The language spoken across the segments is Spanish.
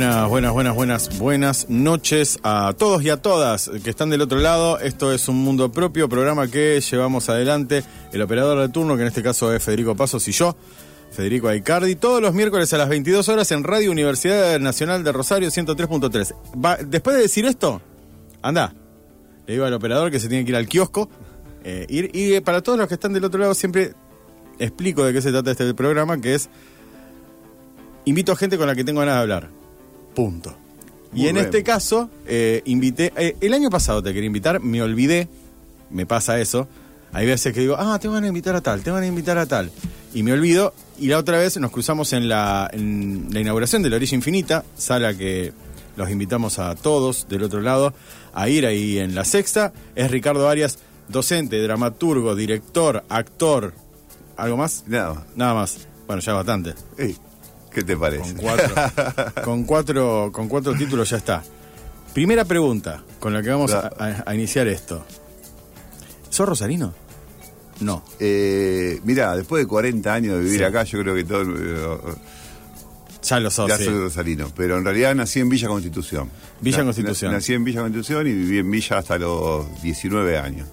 Buenas, buenas, buenas, buenas, buenas noches a todos y a todas que están del otro lado. Esto es un mundo propio, programa que llevamos adelante el operador de turno, que en este caso es Federico Pasos y yo, Federico Aicardi, todos los miércoles a las 22 horas en Radio Universidad Nacional de Rosario 103.3. Va- Después de decir esto, anda, le digo al operador que se tiene que ir al kiosco. eh, y eh, para todos los que están del otro lado siempre explico de qué se trata este programa, que es invito a gente con la que tengo ganas de hablar. Punto. Y en bien. este caso, eh, invité. eh, el año pasado te quería invitar, me olvidé, me pasa eso. Hay veces que digo, ah, te van a invitar a tal, te van a invitar a tal. Y me olvido. Y la otra vez nos cruzamos en la, en la inauguración de la Orilla Infinita, sala que los invitamos a todos del otro lado a ir ahí en la sexta. Es Ricardo Arias, docente, dramaturgo, director, actor. ¿Algo más? Nada más. Nada más. Bueno, ya bastante. Ey, ¿Qué te parece? Con cuatro, con cuatro, con cuatro títulos ya está. Primera pregunta con la que vamos a, a- a iniciar esto. ¿Sos rosarino? No. Eh, mira, después de 40 años de vivir Sí. acá, yo creo que todo. eh, Ya lo sos, ya sí. soy rosarino. Pero en realidad nací en Villa Constitución. Villa Constitución. na- Nací en Villa Constitución y viví en Villa hasta los 19 años.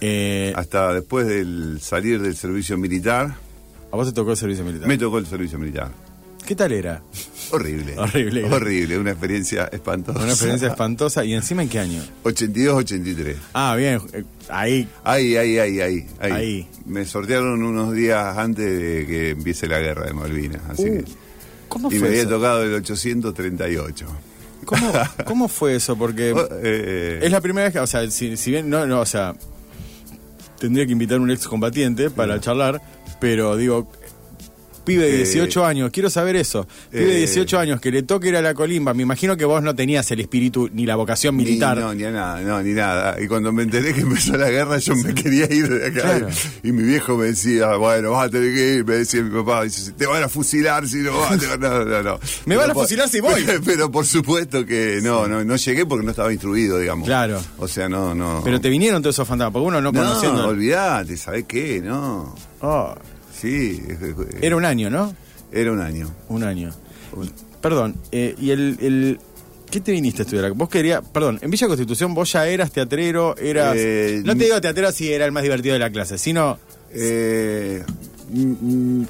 Eh, Hasta después del salir del servicio militar, a vos te tocó el servicio militar. me tocó el servicio militar. ¿Qué tal era? Horrible. Horrible. Horrible, una experiencia espantosa. Una experiencia espantosa. ¿Y encima en qué año? 82-83. Ah, bien. ahí. Ahí, ahí, ahí, ahí, ahí. Ahí. Me sortearon unos días antes de que empiece la guerra de Malvinas. Así Uh, que. ¿Cómo Y me fue había eso? tocado el 838. ¿Cómo, cómo fue eso? Porque Oh, eh, es la primera vez que, o sea, si, si bien no, no, o sea, tendría que invitar a un excombatiente para charlar, pero digo, pibe de Eh, 18 años, quiero saber eso. Pibe de eh, 18 años que le toque ir a la colimba, me imagino que vos no tenías el espíritu ni la vocación militar. Ni, no, ni nada, no, ni nada. Y cuando me enteré que empezó la guerra, yo me quería ir de acá. Claro. Y mi viejo me decía, bueno, vas a tener que ir. Me decía mi papá, te van a fusilar si no vas. No, no, no. Me van a fusilar si voy. Pero por supuesto que no, no, no llegué porque no estaba instruido, digamos. Claro. O sea, no, no. Pero te vinieron todos esos fantasmas, porque uno no, no, conociendo. olvidate, ¿sabés qué? No. Oh, Sí. era un año, ¿no? Era un año. Un año. Perdón, eh, y el, el- ¿Qué te viniste a estudiar? Vos querías, perdón, en Villa Constitución vos ya eras teatrero, eras... Eh, no te digo teatrero si era el más divertido de la clase, sino... Eh,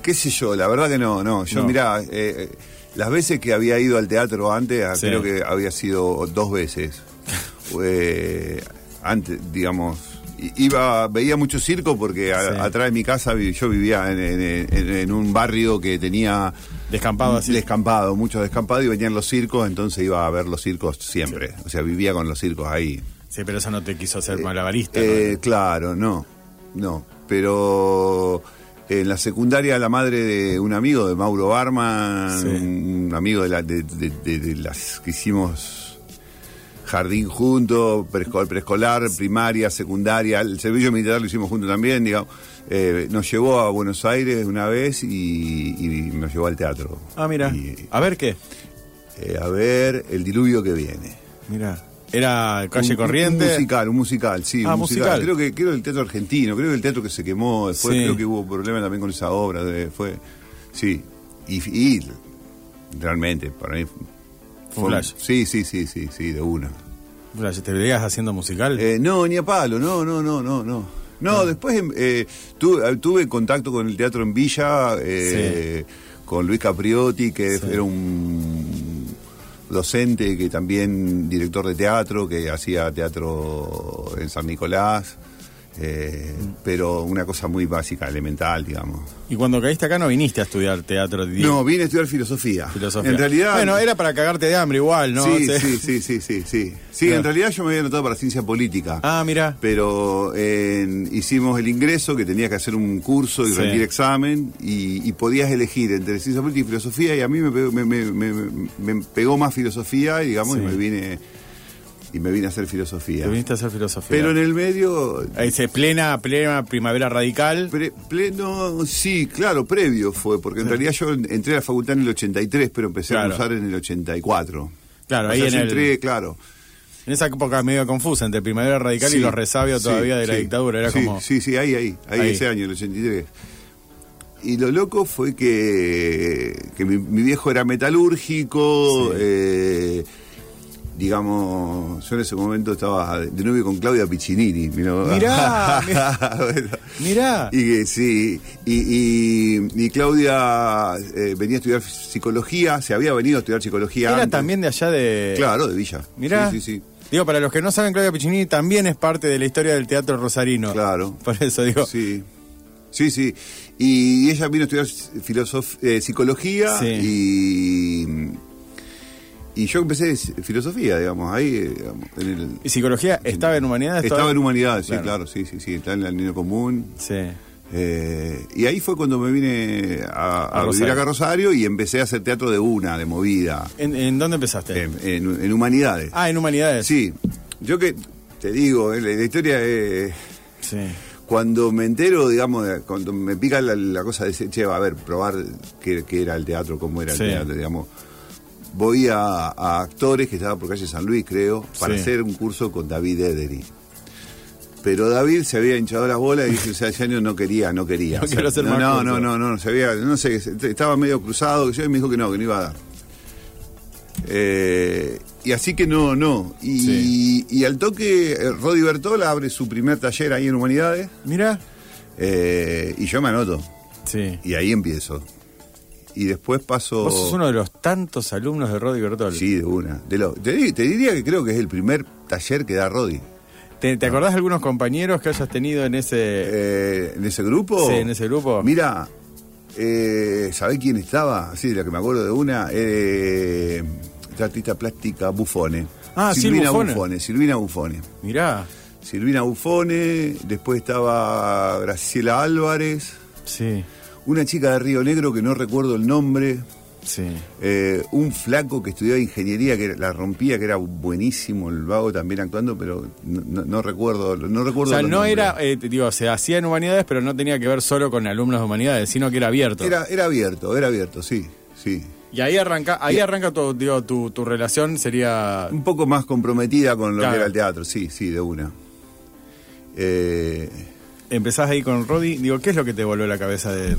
qué sé yo, la verdad que no, no. Yo No. mirá, eh, eh, las veces que había ido al teatro antes, Sí. creo que había sido dos veces. Antes, digamos, iba, veía mucho circo porque a- Sí. atrás de mi casa yo vivía en, en- en- en un barrio que tenía Descampado así. descampado, mucho descampado y venían los circos, entonces iba a ver los circos siempre. O sea, vivía con los circos ahí. Sí, pero eso no te quiso hacer malabarista. Eh, ¿no? Claro, no, no. Pero en la secundaria la madre de un amigo de Mauro Barman, Sí. un amigo de, la- de- de- de- de las que hicimos jardín juntos, preescolar, preescolar, primaria, secundaria, el servicio militar lo hicimos juntos también, digamos. eh, nos llevó a Buenos Aires una vez y, y nos llevó al teatro. Ah, mira. Y, A ver qué. eh, a ver el diluvio que viene. Mira. Era calle Un- corriente. Un musical, un musical, sí. Ah, un musical. Creo que creo el teatro argentino, creo que el teatro que se quemó, después Sí. creo que hubo problemas también con esa obra. de- fue, sí. Y, y realmente, para mí. Fue un flash. Sí, sí, sí, sí, sí, de una. ¿Te veías haciendo musical? Eh, no, ni a palo, no, no, no, no, no. No, Ah. después em, eh, tuve, tuve contacto con el teatro en Villa, eh, con Luis Capriotti, que Sí. era un docente, que también director de teatro, que hacía teatro en San Nicolás. Eh, pero una cosa muy básica, elemental, digamos. Y cuando caíste acá no viniste a estudiar teatro. No, vine a estudiar filosofía. Filosofía. En realidad. Bueno, era para cagarte de hambre igual, ¿no? Sí, sí, sí, sí, sí, sí. Sí, Claro. en realidad yo me había anotado para ciencia política. Ah, mira. Pero eh, hicimos el ingreso, que tenía que hacer un curso y Sí. rendir examen, y, y podías elegir entre ciencia política y filosofía, y a mí me pegó, me, me- me- me pegó más filosofía, digamos, Sí. y me vine y me vine a hacer filosofía. Te viniste a hacer filosofía. Pero en el medio, Ahí dice plena, plena primavera radical. pre- pleno, sí, claro, previo fue, porque en realidad yo entré a la facultad en el 83, pero empecé Claro. a cursar en el 84. Claro, O ahí sea, en yo el- entré, claro. En esa época medio confusa entre primavera radical y los resabios sí, todavía de la sí. dictadura. Era como. Sí, sí, ahí, ahí, ahí, Ahí. ese año, el 83. Y lo loco fue que, que mi, mi viejo era metalúrgico, Sí. eh, digamos, yo en ese momento estaba de novio con Claudia Piccinini. Mirá, Mirá, mirá. Y que sí, y, y- y Claudia eh, venía a estudiar psicología, se había venido a estudiar psicología. Era antes. también de allá de. Claro, de Villa. Mirá. Sí, sí, sí. Digo, para los que no saben, Claudia Piccinini también es parte de la historia del teatro rosarino. Claro. Por eso digo. Sí, sí, sí. Y ella vino a estudiar filosof- eh, psicología Sí. y, y yo empecé filosofía, digamos, ahí, eh, digamos, en el... ¿Y psicología estaba en humanidades? Estaba en humanidades, sí, Claro. sí, sí, sí, está en la línea común. Sí. Eh, y ahí fue cuando me vine a, A a vivir acá a Rosario y empecé a hacer teatro de una, de movida, ¿En, en dónde empezaste? en, en- en humanidades. ah, en humanidades. Sí, yo que te digo, eh, la, la historia es... Sí. Cuando me entero, digamos, de- cuando me pica la, la cosa de decir, che, va a ver, probar qué, qué era el teatro, cómo era Sí. el teatro, digamos. Voy a, a actores que estaba por calle San Luis, creo, para Sí. hacer un curso con David Edery. Pero David se había hinchado las bolas y dice, o sea, ese año no quería, no quería. No hacer no, no, no, no, no, se había, no sé, estaba medio cruzado, yo y me dijo que no, que no iba a dar. Eh, y así que no, no. Y, Sí. y al toque, eh, Rodi Bertola abre su primer taller ahí en Humanidades. Mira. Eh, y yo me anoto. Sí. Y ahí empiezo. Y después paso. Vos sos uno de los tantos alumnos de Rodi Bertol. Sí, de una. De lo- te, di- te diría que creo que es el primer taller que da Rodi. ¿Te, te acordás de algunos compañeros que hayas tenido en ese. Eh, ¿En ese grupo? Sí, en ese grupo. Mira, eh, ¿sabés quién estaba? Sí, de la que me acuerdo de una. Eh, esta artista plástica Bufone. Ah, sí, Silvina Buffone. Silvina Bufone. Mirá. Silvina Bufone. Después estaba Graciela Álvarez. Sí, Una chica de Río Negro que no recuerdo el nombre. sí. Eh, un flaco que estudiaba ingeniería que la rompía, que era buenísimo, el vago también actuando, pero no, no- no recuerdo, no O recuerdo. sea, no nombres. era, eh, digo, se hacía en humanidades, pero no tenía que ver solo con alumnos de humanidades, sino que era abierto. Era, era abierto, era abierto, sí, sí. Y ahí arranca, ahí arranca tu, digo, tu, tu relación sería. Un poco más comprometida con lo Claro. que era el teatro, sí, sí, de una. Eh, Empezás ahí con Rodi, digo, ¿qué es lo que te volvió a la cabeza de.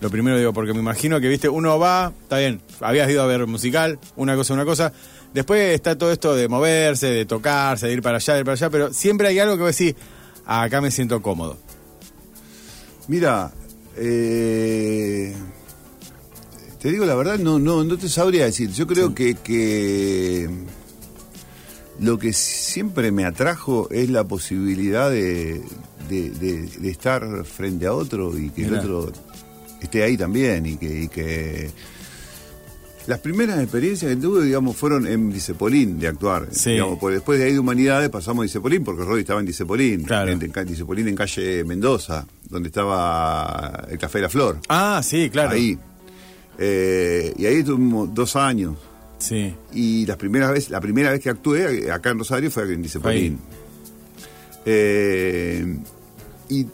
Lo primero digo, porque me imagino que, viste, uno va, está bien, habías ido a ver musical, una cosa, una cosa. Después está todo esto de moverse, de tocarse, de ir para allá, de ir para allá, pero siempre hay algo que vos decís, "Ah, acá me siento cómodo. mira, eh, te digo la verdad, no, no, no te sabría decir. Yo creo que, que lo que siempre me atrajo es la posibilidad de, de- de- de estar frente a otro y que Mirá. el otro esté ahí también y que, y que las primeras experiencias que tuve, digamos, fueron en Dicepolín de actuar. Sí. Digamos, porque después de ahí de Humanidades pasamos a Dicepolín, porque Roy estaba en Dicepolín. Claro. En, Dicepolín en calle Mendoza, donde estaba el Café de la Flor. Ah, sí, claro. Ahí. Eh, y ahí estuvimos dos años. Sí. Y las primeras veces, la primera vez que actué acá en Rosario fue en Dicepolín. Eh, y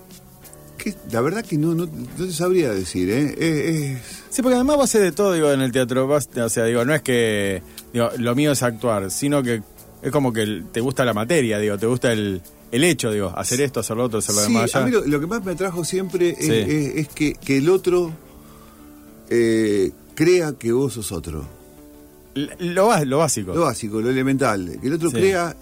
que, la verdad que no, no, no te sabría decir, ¿eh? Es- es- Sí, porque además vos haces de todo, digo, en el teatro. Vas- o sea, digo, no es que digo, lo mío es actuar, sino que es como que te gusta la materia, digo, te gusta el, el hecho, digo, hacer esto, hacer lo otro, hacer lo Sí, demás a allá. mí lo, lo que más me atrajo siempre es, Sí. es- es que, que el otro eh, crea que vos sos otro. Lo, lo básico. Lo básico, lo elemental. Que el otro Sí. crea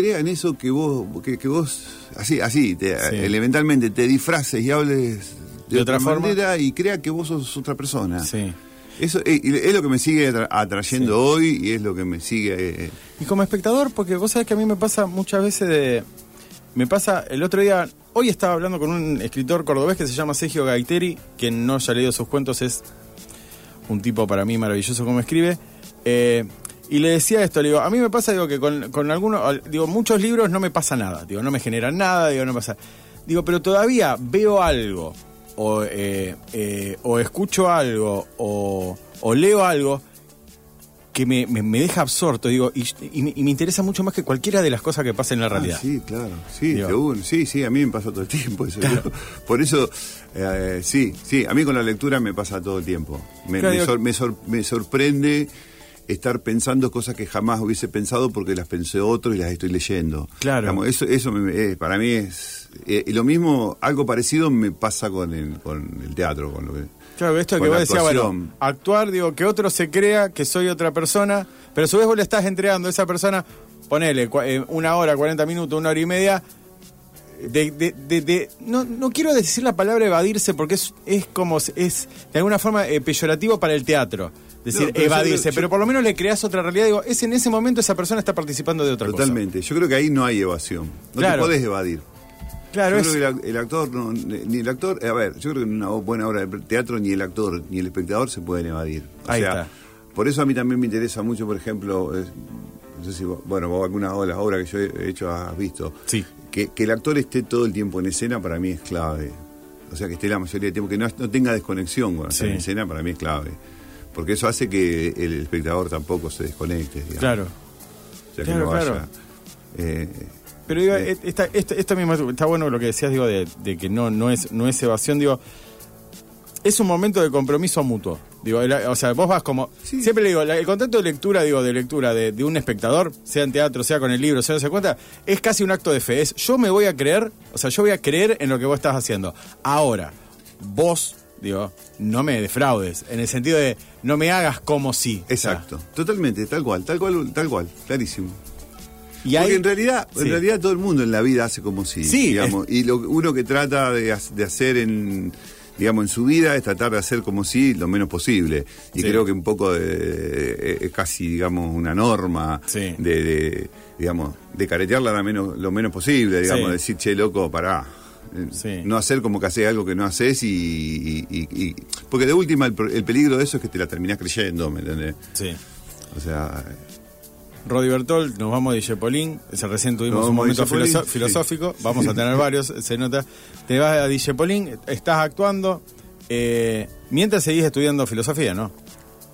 crea en eso que vos, que, que vos, así, así, te- Sí. elementalmente te disfraces y hables de, De otra otra, forma. manera y crea que vos sos otra persona. Sí. Eso es, y es lo que me sigue atra- atrayendo hoy y es lo que me sigue... eh, Y como espectador, porque vos sabés que a mí me pasa muchas veces de, Me pasa, el otro día, hoy estaba hablando con un escritor cordobés que se llama Sergio Gaiteri, quien no haya leído sus cuentos es un tipo para mí maravilloso como escribe. Eh, y le decía esto, le digo, a mí me pasa, digo, que con, con algunos, digo, muchos libros no me pasa nada, digo, no me generan nada, digo, no pasa. Digo, pero todavía veo algo, o, eh, eh, o escucho algo, o, o leo algo que me, me, me deja absorto, digo, y, y, me, y, me interesa mucho más que cualquiera de las cosas que pasan en la ah, realidad. Sí, claro, sí, digo, sí, sí, a mí me pasa todo el tiempo. Eso, claro. Por eso, eh, sí, sí, a mí con la lectura me pasa todo el tiempo. Me, claro, me, sor, me, sor, me sorprende estar pensando cosas que jamás hubiese pensado porque las pensé otro y las estoy leyendo. Claro. Digamos, eso eso me, eh, para mí es... Eh, y lo mismo, algo parecido me pasa con el, con el teatro, con lo que... Claro, esto que vos decías, bueno, actuar, digo, que otro se crea que soy otra persona, pero a su vez vos le estás entregando a esa persona, ponele, eh, una hora, 40 minutos, una hora y media, de, de, de, de, no, no quiero decir la palabra evadirse porque es, es como, es de alguna forma eh, peyorativo para el teatro. Decir, no, pero evadirse, yo, pero por lo menos le creas otra realidad. Digo, es en ese momento esa persona está participando de otra Totalmente. cosa. Yo creo que ahí no hay evasión. No claro. te podés evadir. Claro, yo creo que el, actor, no, ni el actor, a ver, yo creo que en una buena obra de teatro ni el actor ni el espectador se pueden evadir. O ahí sea, está. por eso a mí también me interesa mucho, por ejemplo, eh, no sé si, vos, bueno, vos algunas de las obras que yo he hecho has visto, sí. que, que, el actor esté todo el tiempo en escena para mí es clave. O sea, que esté la mayoría del tiempo, que no, no tenga desconexión cuando sí. en escena para mí es clave. Porque eso hace que el espectador tampoco se desconecte. Digamos. Claro. O sea, claro, que no vaya, claro. Eh, pero digo, eh, esta, esta, esta, misma, está bueno lo que decías, digo, de, de, que no, no es, no es evasión, digo, es un momento de compromiso mutuo. Digo, o sea, vos vas como. Sí. Siempre le digo, la, el contacto de lectura, digo, de lectura de, de, un espectador, sea en teatro, sea con el libro, sea no se cuenta, es casi un acto de fe. Es yo me voy a creer, o sea, yo voy a creer en lo que vos estás haciendo. Ahora, vos, digo, no me defraudes, en el sentido de no me hagas como si. Exacto, o sea, totalmente, tal cual, tal cual, tal cual, clarísimo. Y Porque hay, en realidad, sí. en realidad todo el mundo en la vida hace como si, sí, digamos, es... y lo, uno que trata de, de, hacer en, digamos, en su vida es tratar de hacer como si lo menos posible. Y sí. creo que un poco de, es casi, digamos, una norma sí. de, de, digamos, de caretearla lo menos, lo menos posible, digamos, decir, che, loco, pará. Sí. No hacer como que haces algo que no haces y, y, y, y, Porque de última el, el, peligro de eso es que te la terminás creyendo, ¿me entendés? Sí. O sea... Rodi Bertol, nos vamos de Dijepolín, recién tuvimos un momento filosófico, sí. vamos a tener varios, se nota. Te vas a Dijepolín, estás actuando, eh, mientras seguís estudiando filosofía, ¿no?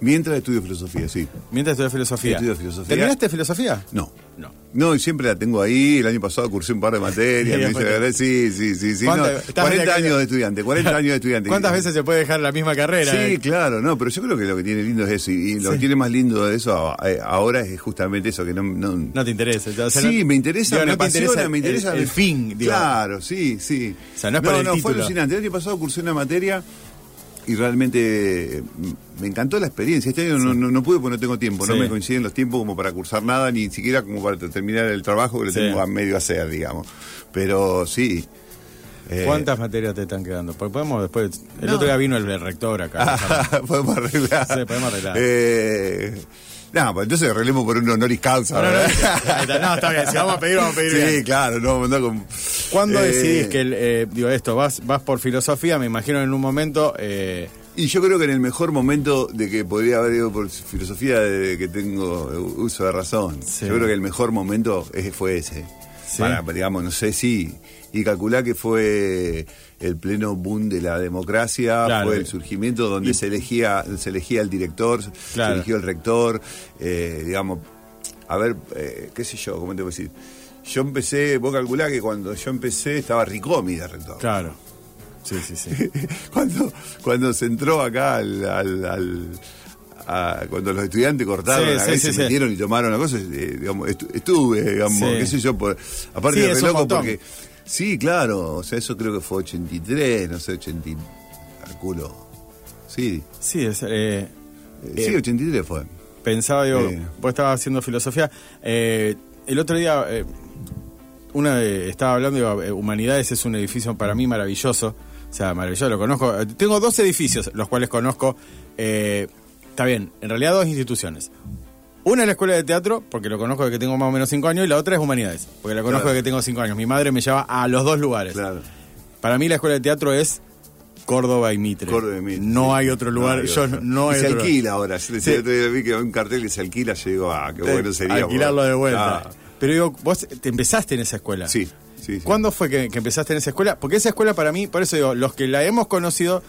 Mientras estudio filosofía, sí. Mientras estudio filosofía. Estudio filosofía. ¿Terminaste filosofía? No. No. No, y siempre la tengo ahí. El año pasado cursé un par de materias. me sí, sí, sí. sí no, 40 años de estudiante, 40 años de estudiante. ¿Cuántas veces se puede dejar la misma carrera? Sí, eh? claro, no, pero yo creo que lo que tiene lindo es eso. Y, lo sí. que tiene más lindo de eso eh, ahora es justamente eso, que no... No, no te interesa. O sea, sí, no, me interesa, digo, me no apasiona, interesa me interesa. El, el fin, digo. Claro, sí, sí. O sea, no es para el no, título. fue alucinante. El año pasado cursé una materia y realmente me encantó la experiencia. Este año sí. no, no, no, pude porque no tengo tiempo, sí. no me coinciden los tiempos como para cursar nada, ni siquiera como para terminar el trabajo que lo sí. tengo a medio hacer, digamos. Pero sí. Eh, ¿Cuántas materias te están quedando? Porque podemos después. El no. otro día vino el rector acá. podemos arreglar. Sí, podemos arreglar. Eh, no, pues entonces arreglemos por un honoris causa. No, no, no, está bien. Si vamos a pedir, vamos a pedir. Sí, bien. claro. No, no con... ¿Cuándo eh... decidís que, el, eh, digo, esto, vas, vas por filosofía? Me imagino en un momento. Eh... Y yo creo que en el mejor momento de que podría haber ido por filosofía, de que tengo uso de razón. Sí. Yo creo que el mejor momento fue ese. Sí. Para, digamos, no sé si. Y calculá que fue el pleno boom de la democracia, claro. fue el surgimiento donde y... se elegía se elegía el director, claro. se eligió el rector, eh, digamos, a ver, eh, qué sé yo, ¿cómo te voy a decir? Yo empecé, vos calculá que cuando yo empecé estaba Ricomi de rector. Claro. Sí, sí, sí. cuando, cuando se entró acá al, al, al a, cuando los estudiantes cortaron sí, la sí, se metieron y tomaron la cosa, eh, digamos, estuve, digamos, qué sé yo, por, aparte de re loco porque Sí, claro, o sea, eso creo que fue 83, no sé, 80, calculo. Sí. Sí, es, eh, sí, 83 fue. Pensaba, digo, eh. vos estabas haciendo filosofía. Eh, el otro día, eh, una estaba hablando, digo, Humanidades es un edificio para mí maravilloso. O sea, maravilloso, lo conozco. Tengo dos edificios, los cuales conozco. está bien, en realidad dos instituciones. Una es la escuela de teatro, porque lo conozco desde que tengo más o menos cinco años, y la otra es humanidades, porque la conozco Claro. desde que tengo cinco años. Mi madre me lleva a los dos lugares. Claro. Para mí la escuela de teatro es Córdoba y Mitre. Córdoba y Mitre, No hay otro lugar. hay yo no Y hay se otro alquila ahora. Yo Sí. otro día vi que un cartel que se alquila, yo digo, ah, qué bueno sería. Alquilarlo de vuelta. Ah, Pero digo, vos te empezaste en esa escuela. sí, sí. sí. ¿Cuándo fue que, que empezaste en esa escuela? Porque esa escuela para mí, por eso digo, los que la hemos conocido,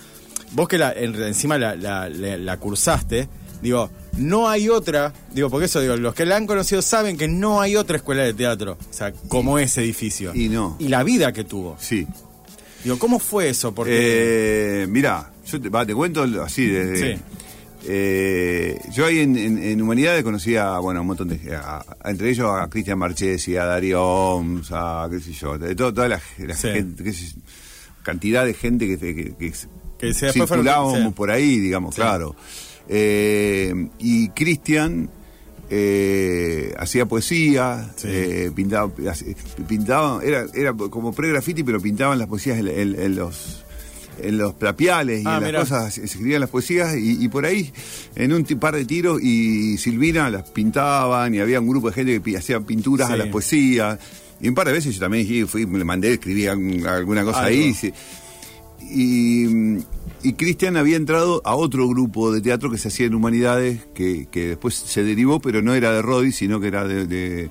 vos que la, en- encima la, la- la- la cursaste, digo, no hay otra, digo, porque eso digo, los que la han conocido saben que no hay otra escuela de teatro, o sea, como ese edificio. Y no. Y la vida que tuvo. Sí. Digo, ¿cómo fue eso? Porque Eh, mirá, yo te, va, te cuento así desde. Sí. Eh, yo ahí en, en- en Humanidades conocía, bueno, un montón de a- a- entre ellos a Cristian Marchesi, a Darío Oms, a qué sé yo, de todo- toda la, la Sí. gente, qué sé cantidad de gente que, que, que- que circulábamos por ahí, digamos, Sí. claro. Eh, y Cristian eh, hacía poesía, Sí. eh, pintaba, pintaba, era, era como pre-graffiti, pero pintaban las poesías en, en- en los en los plapiales y Ah, en las cosas, se escribían las poesías y, y por ahí en un par de tiros y Silvina las pintaban y había un grupo de gente que hacía pinturas Sí. a las poesías y un par de veces yo también fui, le mandé, escribí alguna cosa Algo. ahí y, y Cristian había entrado a otro grupo de teatro que se hacía en Humanidades que, que después se derivó pero no era de Rodi sino que era de, de-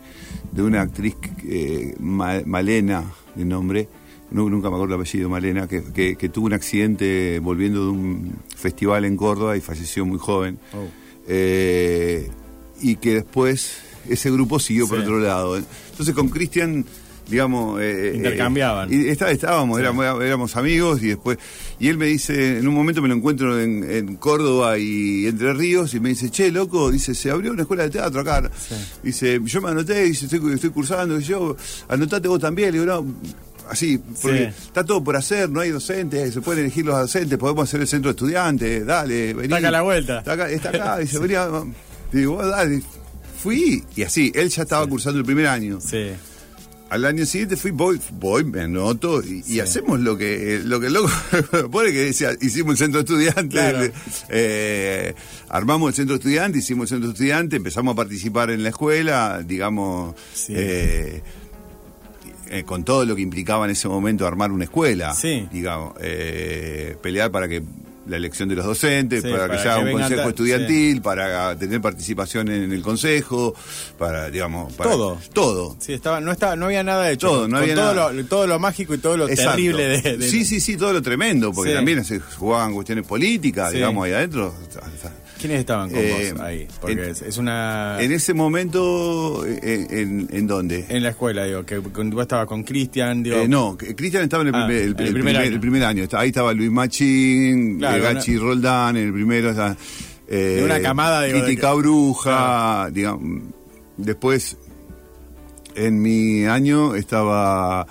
de una actriz eh, Ma- Malena de nombre no, nunca me acuerdo el apellido, Malena, que, que- que tuvo un accidente volviendo de un festival en Córdoba y falleció muy joven. Oh. Eh, y que después ese grupo siguió por otro lado. Entonces con Cristian, digamos... eh, eh, Intercambiaban. y está- estábamos, Sí. éramos, éramos amigos y después... Y él me dice, en un momento me lo encuentro en, en Córdoba y Entre Ríos y me dice, che, loco, dice, se abrió una escuela de teatro acá. Dice, yo me anoté, dice, estoy, estoy cursando, y yo, anotate vos también. Le digo, no, así, porque Sí. está todo por hacer, no hay docentes, se pueden elegir los docentes, podemos hacer el centro de estudiantes, dale, vení. Está acá la vuelta. Está acá, está acá, dice, vení, a- digo, "Bueno, dale. Fui, y así, él ya estaba cursando el primer año. Sí. Al año siguiente fui, voy, voy, me anoto y, y hacemos lo que lo que el loco pone que decía, hicimos el centro estudiante, Claro. eh, armamos el centro estudiante, hicimos el centro estudiante, empezamos a participar en la escuela, digamos, Sí. eh, eh, con todo lo que implicaba en ese momento armar una escuela, Sí. digamos, eh, pelear para que la elección de los docentes, Sí, para, para que haya un consejo estudiantil, para tener participación en el consejo, para, digamos, para Todo. todo. Sí, estaba, no estaba, no había nada hecho. Todo, no había todo nada. Lo, todo lo mágico y todo lo Exacto. terrible de, de- Sí, sí, sí, todo lo tremendo, porque Sí. también se jugaban cuestiones políticas, digamos, ahí adentro. ¿Quiénes estaban con Eh, vos ahí? Porque en- es, una... En ese momento, eh, ¿en, en dónde? En la escuela, digo, que vos estabas con Cristian, digo... Eh, no, Cristian estaba en el Ah, primer, el, en el el primer primer, año. el primer año. Está- Ahí estaba Luis Machín, Claro, eh, Gachi una- Roldán, en el primero. está, eh, De una camada, digo, de Crítica que- Bruja, digamos. Después, en mi año estaba...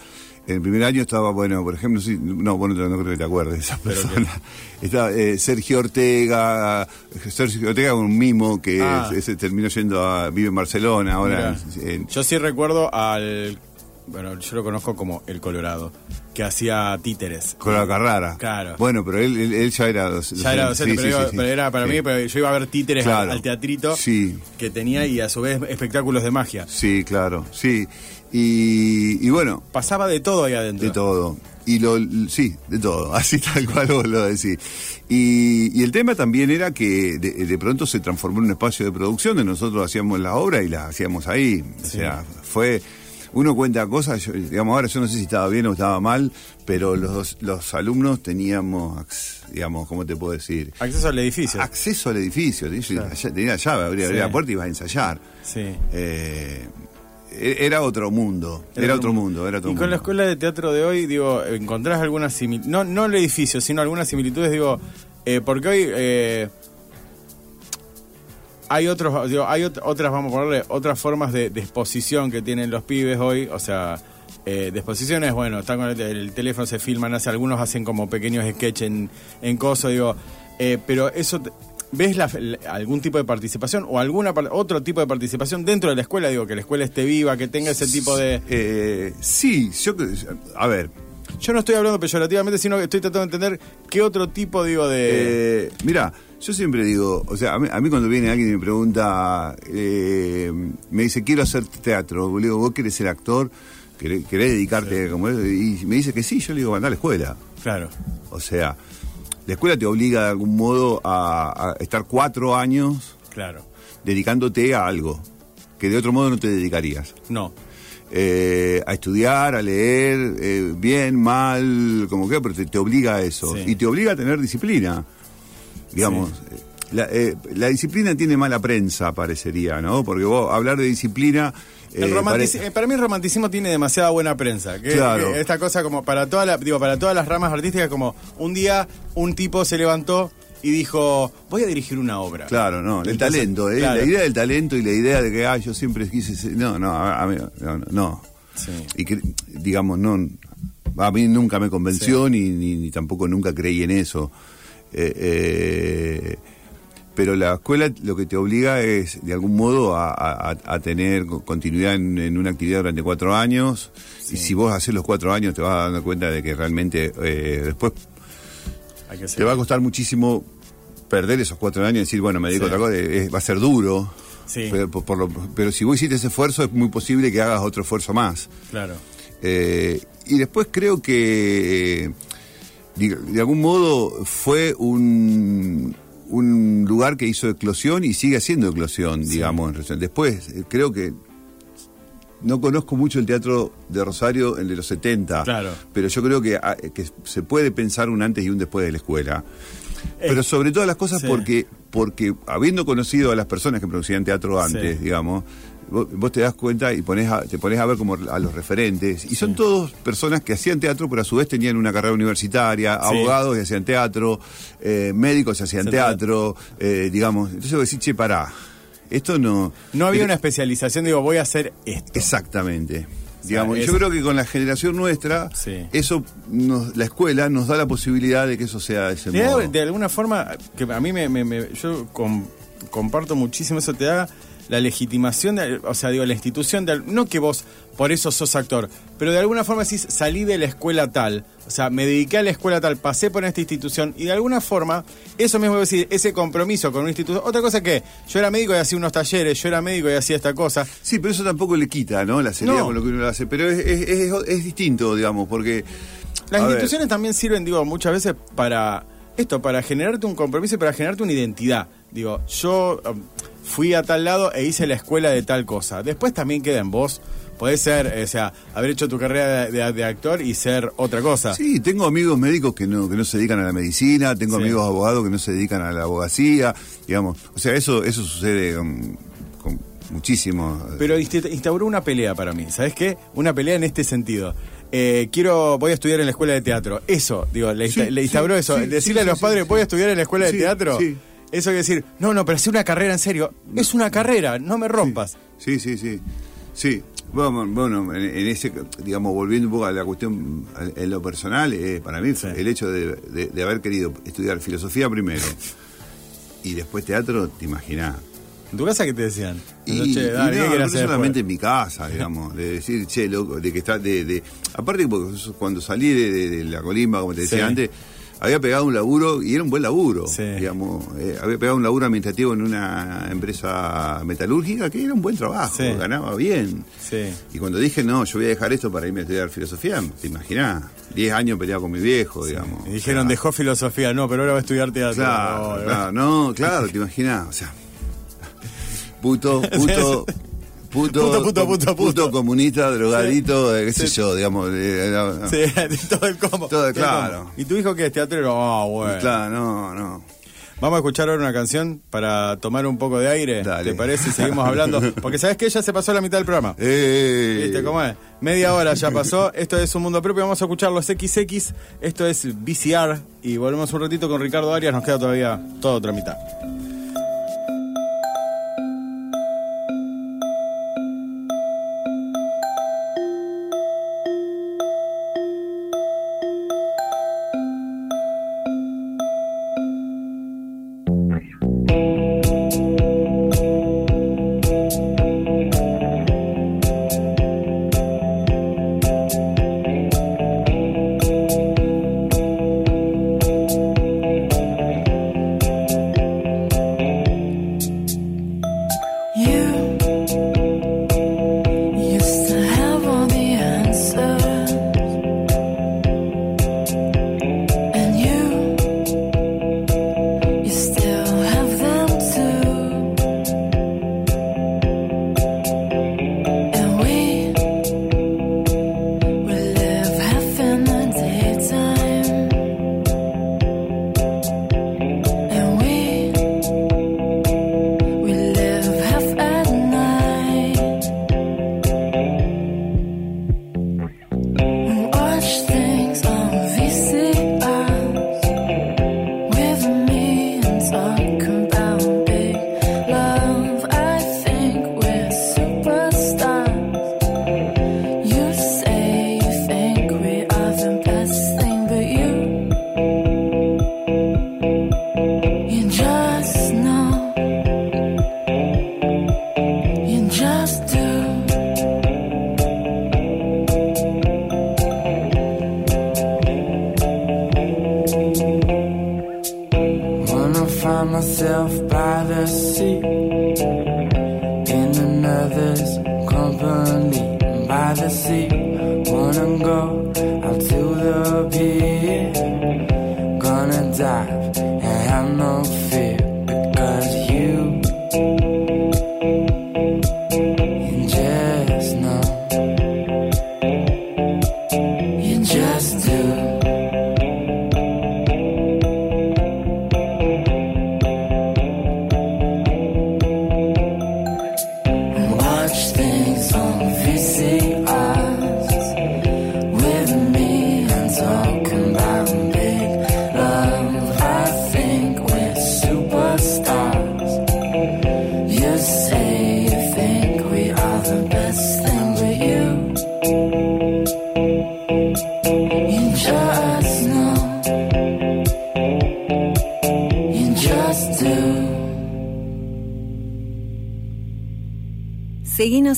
En el primer año estaba, bueno, por ejemplo, sí, no, bueno, no creo que te acuerdes de esa persona. Estaba eh, Sergio Ortega, Sergio Ortega un mimo que Ah. ese terminó yendo a, vive en Barcelona ahora. En- Yo sí recuerdo al... Bueno, yo lo conozco como El Colorado, que hacía títeres. Con la Carrara. Claro. Bueno, pero él, él, él ya era doc- Ya era docente, Sí, pero, sí, iba- sí, sí. pero era para mí, pero yo iba a ver títeres al- Claro. al, teatrito Sí. que tenía y a su vez espectáculos de magia. Sí, claro, sí. Y, y bueno, Pasaba de todo ahí adentro. de todo. Y lo, sí, de todo, así tal cual vos lo decís. Y, y el tema también era que de, de pronto se transformó en un espacio de producción donde nosotros hacíamos la obra y la hacíamos ahí. O sea, fue... Uno cuenta cosas, yo- digamos, ahora yo no sé si estaba bien o estaba mal, pero los, los alumnos teníamos, digamos, ¿cómo te puedo decir? Acceso al edificio. Acceso al edificio, tenía tenía la llave, abría, abría la puerta y ibas a ensayar. sí. Eh, era otro mundo, era, otro mundo, era otro y mundo. con la escuela de teatro de hoy, digo, ¿encontrás algunas similitudes? No, no el edificio, sino algunas similitudes, digo, eh, porque hoy eh, hay otros, digo, hay ot- otras, vamos a ponerle, otras formas de, de exposición que tienen los pibes hoy, o sea, eh, de exposiciones, bueno, están con el, el teléfono, se filman, hace, algunos hacen como pequeños sketches en, en coso, digo, eh, pero eso... ¿Ves la- algún tipo de participación o par- otro tipo de participación dentro de la escuela? Digo, que la escuela esté viva, que tenga ese tipo de... Eh, sí, yo a ver, Yo no estoy hablando peyorativamente, sino que estoy tratando de entender qué otro tipo, digo, de... eh, mira, Yo siempre digo, o sea, a mí, cuando viene alguien y me pregunta, eh, me dice, quiero hacer teatro, le digo, ¿vos querés ser actor? ¿Querés, dedicarte como eso? Y me dice que sí, yo le digo, anda a la escuela. Claro. O sea, la escuela te obliga de algún modo a, estar cuatro años claro. dedicándote a algo que de otro modo no te dedicarías. No. Eh, a estudiar, a leer, eh, bien, mal, como que, pero te, obliga a eso. Y te obliga a tener disciplina. Digamos, eh, la, disciplina tiene mala prensa, parecería, ¿no? Porque vos hablar de disciplina... para mí el romanticismo tiene demasiada buena prensa. claro. esta cosa como para toda la, digo, para todas las ramas artísticas, como un día un tipo se levantó y dijo, voy a dirigir una obra. Claro, no, el talento, ¿eh? la idea del talento y la idea de que, ah, yo siempre quise ser... No, no, a mí, no, no. Y que, digamos, no, a mí nunca me convenció ni, ni, tampoco nunca creí en eso. Eh, eh, pero la escuela lo que te obliga es, de algún modo, a, tener continuidad en, una actividad durante cuatro años. Y si vos haces los cuatro años, te vas dando cuenta de que realmente eh, después te va a costar muchísimo perder esos cuatro años y decir, bueno, me dedico a otra cosa, va a ser duro. Pero, si vos hiciste ese esfuerzo, es muy posible que hagas otro esfuerzo más. Claro. Eh, y después creo que, de, algún modo, fue un, un lugar que hizo eclosión y sigue haciendo eclosión, digamos. Después, eh, creo que no conozco mucho el teatro de Rosario, el de los 70, claro. pero yo creo que, ah, que se puede pensar un antes y un después de la escuela. Eh, pero sobre todas las cosas porque, porque habiendo conocido a las personas que producían teatro antes, digamos, vos, te das cuenta y pones te pones a ver como a los referentes. Y son todos personas que hacían teatro, pero a su vez tenían una carrera universitaria, abogados y hacían teatro, eh, médicos y hacían teatro, eh, digamos. Entonces vos decís, che, pará esto no... No había una especialización, digo, voy a hacer esto. Exactamente. Digamos, yo creo que con la generación nuestra, eso la escuela nos da la posibilidad de que eso sea de ese modo. De alguna forma, que a mí me, yo comparto muchísimo eso, te da la legitimación, de, o sea, digo, la institución, de, no que vos por eso sos actor, pero de alguna forma decís, salí de la escuela tal, o sea, me dediqué a la escuela tal, pasé por esta institución, y de alguna forma, eso mismo decir, ese compromiso con una institución, otra cosa que yo era médico y hacía unos talleres, yo era médico y hacía esta cosa. Sí, pero eso tampoco le quita, ¿no? La seriedad con lo que uno hace, pero es, es, distinto, digamos, porque... Las instituciones también sirven, digo, muchas veces para esto, para generarte un compromiso y para generarte una identidad. Digo, yo fui a tal lado e hice la escuela de tal cosa. Después también queda en vos. Podés ser, o sea, haber hecho tu carrera de, actor y ser otra cosa. Sí, tengo amigos médicos que no, que no se dedican a la medicina, tengo amigos abogados que no se dedican a la abogacía, digamos. O sea, eso, eso sucede con, muchísimo. Pero instauró una pelea para mí, ¿sabes qué? Una pelea en este sentido. Eh, quiero, voy a estudiar en la escuela de teatro. Eso, digo, le, instauró eso. Decirle a los padres, voy a estudiar en la escuela de teatro. Eso que decir, no, no, pero hacer una carrera en serio. Es una carrera, no me rompas. Sí, sí, sí. Sí, bueno, bueno en, ese, digamos, volviendo un poco a la cuestión en lo personal, eh, para mí el hecho de, haber querido estudiar filosofía primero y después teatro, te imaginás. ¿En tu casa qué te decían? Y, no, solamente en mi casa, digamos, de decir, che, loco, de que está, de, de aparte cuando salí de, la colimba, como te decía antes, había pegado un laburo y era un buen laburo, digamos. Eh, había pegado un laburo administrativo en una empresa metalúrgica que era un buen trabajo, ganaba bien. Y cuando dije, no, yo voy a dejar esto para irme a estudiar filosofía, te imaginás, 10 años peleado con mi viejo, digamos. Y dijeron, dejó filosofía, no, pero ahora va a estudiar teatro. Claro, no, claro, no, claro, te imaginás, o sea, puto, puto. Puto, puto, puto, puto, comunista, drogadito, qué sé yo, digamos. sí, todo el combo. Todo, claro. ¿Y tu hijo qué es teatrero? Ah, bueno. Claro, no, no. Vamos a escuchar ahora una canción para tomar un poco de aire. ¿Te parece? Seguimos hablando. Porque sabes que ya se pasó la mitad del programa. Eh. ¿Viste cómo es? Media hora ya pasó. Esto es un mundo propio. Vamos a escuchar los XX. Esto es VCR. Y volvemos un ratito con Ricardo Arias. Nos queda todavía toda otra mitad.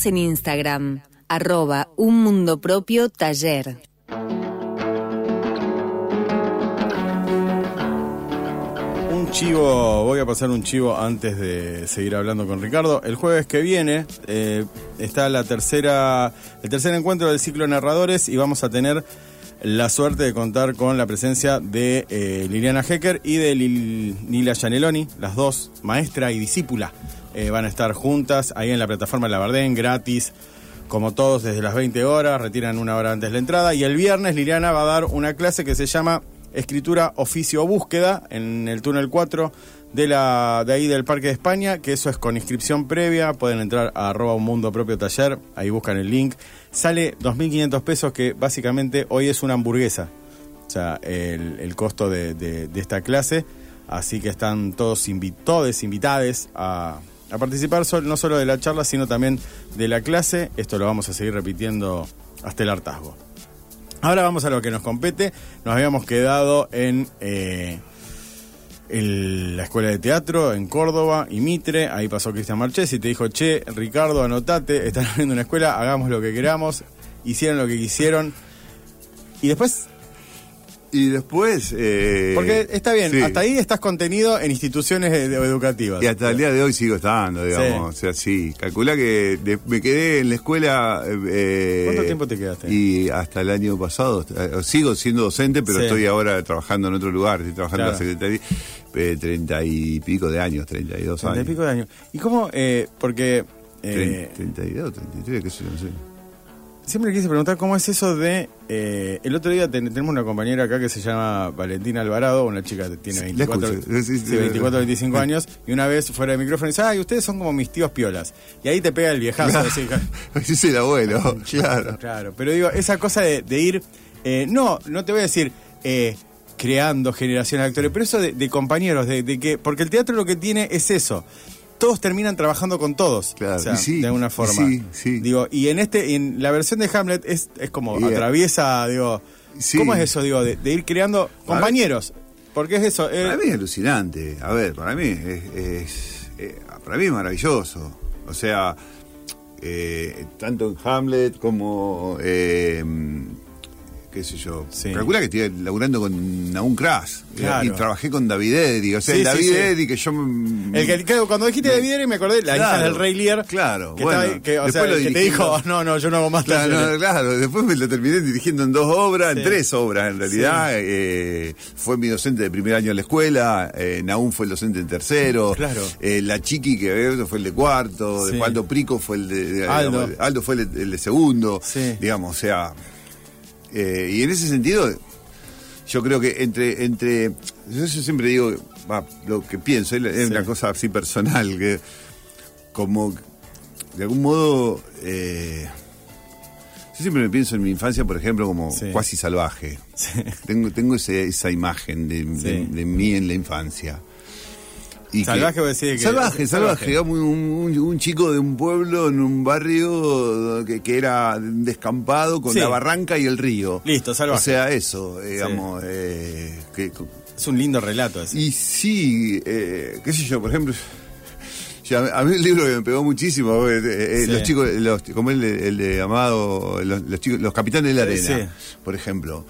En Instagram, arroba un mundo propio taller. Un chivo, voy a pasar un chivo antes de seguir hablando con Ricardo. El jueves que viene eh, está la tercera, el tercer encuentro del ciclo narradores y vamos a tener la suerte de contar con la presencia de eh, Liliana Hecker y de Lil- Nila Gianelloni, las dos, maestra y discípula. Eh, van a estar juntas ahí en la plataforma de la Bardén, gratis, como todos, desde las 20 horas, retiran una hora antes la entrada. Y el viernes Liliana va a dar una clase que se llama Escritura, Oficio Búsqueda en el túnel 4 de, la, de ahí del Parque de España, que eso es con inscripción previa. Pueden entrar a arroba un mundo propio taller, ahí buscan el link. Sale 2.500 pesos, que básicamente hoy es una hamburguesa. O sea, el, costo de, esta clase. Así que están todos invi- todes invitades a, a participar no solo de la charla, sino también de la clase. Esto lo vamos a seguir repitiendo hasta el hartazgo. Ahora vamos a lo que nos compete. Nos habíamos quedado en eh, la escuela de teatro en Córdoba y Mitre. Ahí pasó Cristian Marchesi y te dijo, che, Ricardo, anotate, están abriendo una escuela, hagamos lo que queramos. Hicieron lo que quisieron. Y después, Y después. eh, porque está bien, sí. hasta ahí estás contenido en instituciones educativas. Y hasta el día de hoy sigo estando, digamos. O sea, sí. Calcula que de- me quedé en la escuela. eh, ¿Cuánto tiempo te quedaste? Y hasta el año pasado. eh, Sigo siendo docente, pero Sí. estoy ahora trabajando en otro lugar. Estoy trabajando en la Claro. secretaría. eh, Treinta y pico de años, treinta y dos Treinta y años. pico de años. ¿Y cómo? Eh, porque eh, Treinta y dos, treinta y tres, qué sé yo, no sé. Siempre quise preguntar cómo es eso de... eh, el otro día ten- tenemos una compañera acá que se llama Valentina Alvarado, una chica que tiene Sí, la 24, escucho. Sí, sí, sí, 24 25 sí. años, y una vez fuera de micrófono dice, ay, ustedes son como mis tíos piolas. Y ahí te pega el viejazo. así, Ese es el abuelo, claro. Claro, pero digo, esa cosa de, de ir, eh, no, no te voy a decir eh, creando generaciones de actores, pero eso de, de compañeros, de, de que, porque el teatro lo que tiene es eso. Todos terminan trabajando con todos, Claro, o sea, y sí, de alguna forma. sí, sí. Digo, y en este, en la versión de Hamlet es, es como eh, atraviesa, digo. ¿cómo es eso, digo, de, de ir creando compañeros? Porque es eso. eh, Para mí es alucinante. A ver, para mí es, es- eh, para mí es maravilloso. O sea, eh, tanto en Hamlet como eh, qué sé yo. Sí. Calcula que estoy laburando con Naun Kras Claro. y trabajé con David Eddy. O sea, Sí, David sí. Eddy que yo el que, claro, cuando dijiste de Videre me acordé, la hija del Rey Lear. claro, Que, bueno, ahí, que, o sea, que te dijo, no, no, yo no hago más Claro, talleres". no, claro, después me lo terminé dirigiendo en dos obras, en tres obras en realidad. Eh, fue mi docente de primer año en la escuela, eh, fue el docente en tercero, Claro. eh, la Chiqui que veo fue el de cuarto, Aldo Prico fue el de, de- Aldo. digamos, Aldo fue el, de- el de segundo, Sí. digamos, o sea, eh, y en ese sentido, yo creo que entre, entre, yo siempre digo, lo que pienso, es, Sí. una cosa así personal, que como de algún modo, eh, yo siempre me pienso en mi infancia, por ejemplo, como Sí. cuasi salvaje. Sí. Tengo, tengo ese- esa imagen de, de mí en la infancia. Y Salvaje, vos decís que- Salvaje, salvaje. un, un- un chico de un pueblo en un barrio que, que era descampado con Sí. la barranca y el río. Listo, salvaje. O sea, eso, digamos. eh, que, Es un lindo relato ese. y sí, eh, qué sé yo, por ejemplo, ya, a mí el libro que me pegó muchísimo, eh, eh, Sí. los chicos, los, como el el de Amado, los, los chicos, los capitanes de la Sí, arena, por ejemplo.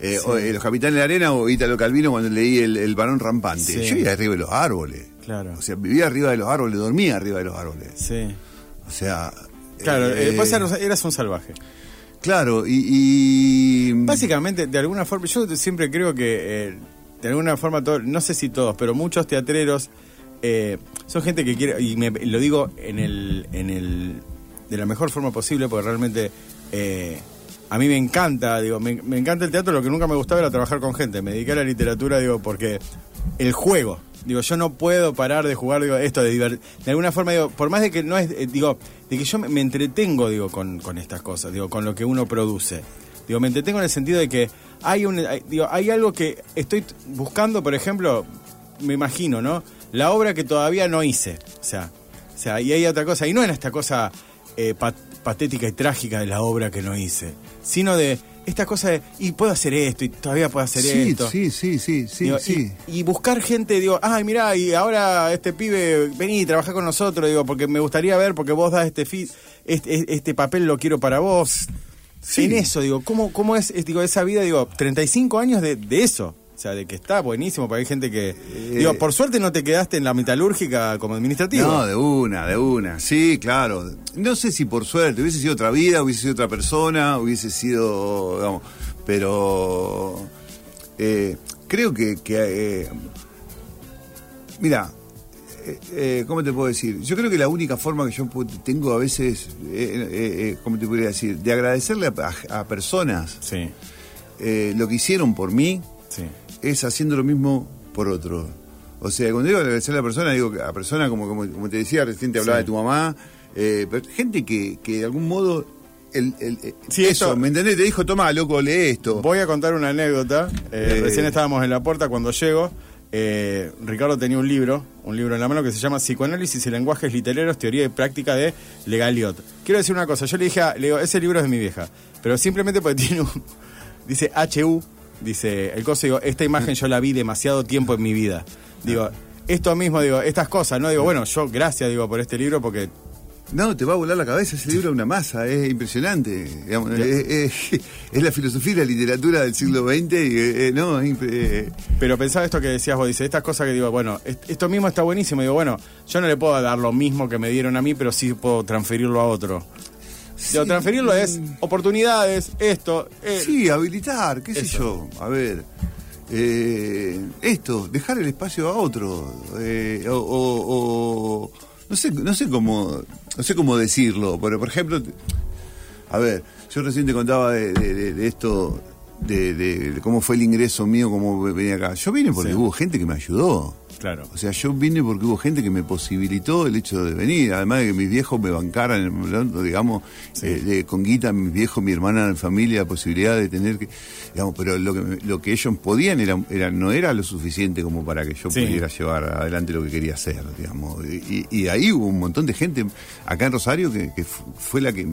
Eh, o, eh, los capitanes de la arena o Italo Calvino cuando leí el, el varón rampante. Sí. Yo vivía arriba de los árboles. Claro. O sea, vivía arriba de los árboles, dormía arriba de los árboles. Sí. O sea. Claro, eh, eras, un salvaje. Claro, y. y- Básicamente, de alguna forma, yo siempre creo que, de alguna forma, todo- no sé si todos, pero muchos teatreros son gente que quiere, y me- lo digo en el, en el, de la mejor forma posible, porque realmente a mí me encanta, digo, me, me encanta el teatro, lo que nunca me gustaba era trabajar con gente, me dediqué a la literatura, digo, porque el juego, digo, yo no puedo parar de jugar, digo, esto de diver- de alguna forma, digo, por más de que no es, eh, digo, de que yo me, entretengo, digo, con, con estas cosas, digo, con lo que uno produce. Digo, me entretengo en el sentido de que hay un, hay- digo, hay algo que estoy buscando, por ejemplo, me imagino, ¿no? La obra que todavía no hice, o sea, o sea, y hay otra cosa, y no en esta cosa eh, pat- patética y trágica de la obra que no hice, sino de esta cosa de, y puedo hacer esto, y todavía puedo hacer sí, esto. sí, sí, sí, sí, Digo, sí. Y, y buscar gente, digo, ay, mirá, y ahora este pibe, vení, trabajá con nosotros, digo, porque me gustaría ver, porque vos das este fi- este, este papel lo quiero para vos. Sí. En eso, digo, ¿cómo, cómo es, es, digo, esa vida, digo, 35 años de, de eso? O sea, de que está buenísimo, porque hay gente que... digo, por suerte no te quedaste en la metalúrgica como administrativo. No, de una, de una. Sí, claro. No sé si por suerte, hubiese sido otra vida, hubiese sido otra persona, hubiese sido, digamos, pero eh, creo que, que, eh, mira, eh, eh, ¿cómo te puedo decir? Yo creo que la única forma que yo tengo a veces, eh, eh, eh, ¿cómo te podría decir? De agradecerle a, a personas Sí, eh, lo que hicieron por mí, sí. Es haciendo lo mismo por otro. O sea, cuando digo agradecer a la persona, digo a persona, como, como, como te decía, recién te hablaba Sí. de tu mamá, eh, pero gente que, que de algún modo, el, el- eh, Sí, eso, esto- ¿me entendés? Te dijo, toma, loco, lee esto. Voy a contar una anécdota. Eh, Eh. Recién estábamos en la puerta cuando llego. eh, Ricardo tenía un libro, un libro en la mano que se llama Psicoanálisis y lenguajes literarios, teoría y práctica de Legaliot. Quiero decir una cosa, yo le dije, a, le digo, ese libro es de mi vieja, pero simplemente porque tiene un, dice HU, dice el coso, digo, esta imagen yo la vi demasiado tiempo en mi vida. Digo, esto mismo, digo, estas cosas, ¿no? Digo, bueno, yo gracias, digo, por este libro porque No, te va a volar la cabeza, ese libro es una masa, es impresionante. digamos, es, es- es la filosofía y la literatura del siglo XX y eh, eh, no, es impre- eh, Pero pensaba esto que decías vos, dice, estas cosas que digo, bueno, est- esto mismo está buenísimo. Digo, bueno, yo no le puedo dar lo mismo que me dieron a mí, pero sí puedo transferirlo a otro. Digo, transferirlo es oportunidades, esto. eh, Sí, habilitar, qué sé yo. A ver, eh, esto, dejar el espacio a otro. eh, o, o- o- no sé, no sé cómo, no sé cómo decirlo. Pero por ejemplo, a ver, yo recién te contaba de, de- de- de esto, de, de- de cómo fue el ingreso mío, cómo venía acá. Yo vine porque Sí. hubo gente que me ayudó. Claro. O sea, yo vine porque hubo gente que me posibilitó el hecho de venir. Además de que mis viejos me bancaran, digamos, eh, de- con guita, mis viejos, mi hermana, mi familia, la posibilidad de tener que. Digamos, pero lo que, lo que ellos podían era, era, no era lo suficiente como para que yo Sí. pudiera llevar adelante lo que quería hacer, digamos. Y, y ahí hubo un montón de gente acá en Rosario que, que fu- fue la que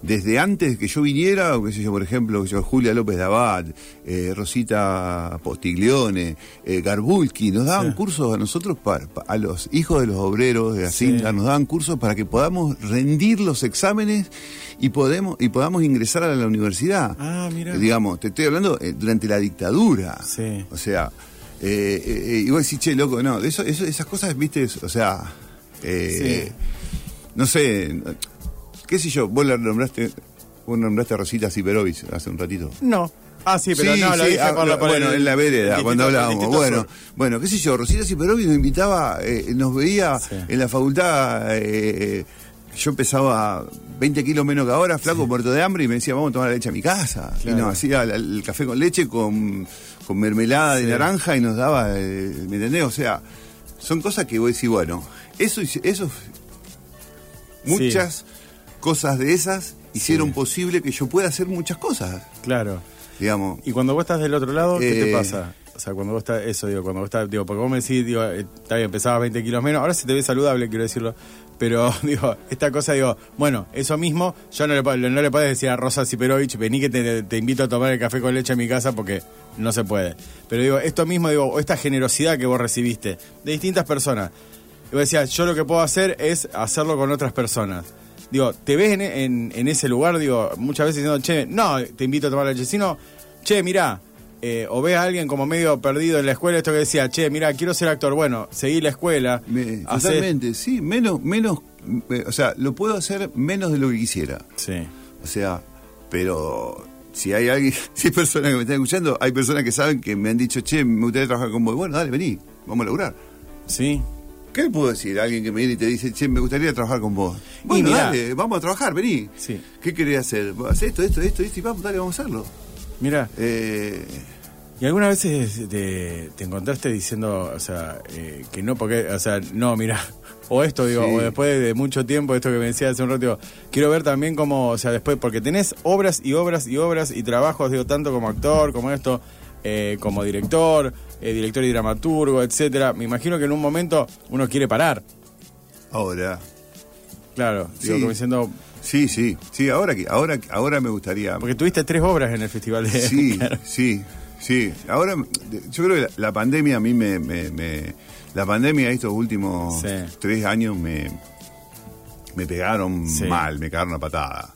desde antes que yo viniera, o qué sé yo, por ejemplo, yo, Julia López de Abad, eh, Rosita Postiglione, eh, Garbulki, nos daban cursos a nosotros, pa- pa- a los hijos de los obreros de Acinta, nos daban cursos para que podamos rendir los exámenes y, podemos, y podamos ingresar a la universidad. Ah, mira. Eh, digamos, te estoy hablando eh, durante la dictadura. Sí. O sea, eh, y vos decís, che, loco, no, de eso, eso- esas cosas, viste, o sea, no sé, qué sé yo, vos la nombraste, vos nombraste a Rosita Siperovich hace un ratito. No. Ah, sí, pero Sí, no, sí, dije ah, por la bueno, el- en la vereda, cuando hablábamos. Bueno, bueno, qué sé yo, Rosita Siperovich nos invitaba, eh, nos veía Sí. en la facultad, eh, yo pesaba 20 kilos menos que ahora, flaco, muerto de hambre, y me decía, vamos a tomar la leche a mi casa. Y nos hacía la- el café con leche con, con mermelada de naranja y nos daba, eh, ¿me entendés? O sea, son cosas que vos decís, bueno, eso, eso muchas cosas de esas hicieron Sí. posible que yo pueda hacer muchas cosas, Claro. digamos. Y cuando vos estás del otro lado, ¿qué te Eh, pasa? O sea, cuando vos estás, eso digo, cuando vos estás, digo, porque vos me decís, digo, eh, está bien, pesabas 20 kilos menos, ahora se te ve saludable, quiero decirlo, pero digo, esta cosa, digo, bueno, eso mismo, yo no le, no le puedes decir a Rosa Siperovich, vení que te, te invito a tomar el café con leche en mi casa porque no se puede. Pero digo, esto mismo, digo, o esta generosidad que vos recibiste de distintas personas. Y vos decías, yo lo que puedo hacer es hacerlo con otras personas. Digo, ¿te ves en, en- en ese lugar? Digo, muchas veces diciendo, che, no, te invito a tomar leche, sino, che, mirá, eh, o ves a alguien como medio perdido en la escuela, esto que decía, che, mira, quiero ser actor, bueno, seguí la escuela. Me- hacé- totalmente, sí, menos, menos, eh, o sea, lo puedo hacer menos de lo que quisiera. Sí, O sea, pero si hay alguien, si hay personas que me están escuchando, hay personas que saben que me han dicho, che, me gustaría trabajar con vos. Bueno, dale, vení, vamos a laburar. sí. ¿Qué le puedo decir a alguien que me viene y te dice, che, me gustaría trabajar con vos? Bueno, mirá. dale, vamos a trabajar, vení. Sí. ¿Qué querés hacer? Haz esto, esto, esto, esto, y vamos, dale, vamos a hacerlo. Mira, Eh, ¿y algunas veces te, te encontraste diciendo, o sea, eh, que no, porque, o sea, no, mira, o esto, digo, Sí. o después de mucho tiempo, esto que me decía hace un rato, digo, quiero ver también cómo, o sea, después, porque tenés obras y obras y obras y trabajos, digo, tanto como actor, como esto, eh, como director, eh, director y dramaturgo, etcétera. Me imagino que en un momento uno quiere parar, ahora. claro, digo, Sí. como diciendo, Sí, sí, sí, ahora, que- ahora, ahora me gustaría. porque tuviste tres obras en el festival de... Sí, Claro. sí, sí. Ahora, yo creo que la, pandemia a mí me, me- me- La pandemia estos últimos Sí. tres años me, me pegaron Sí. mal, me cagaron a patada,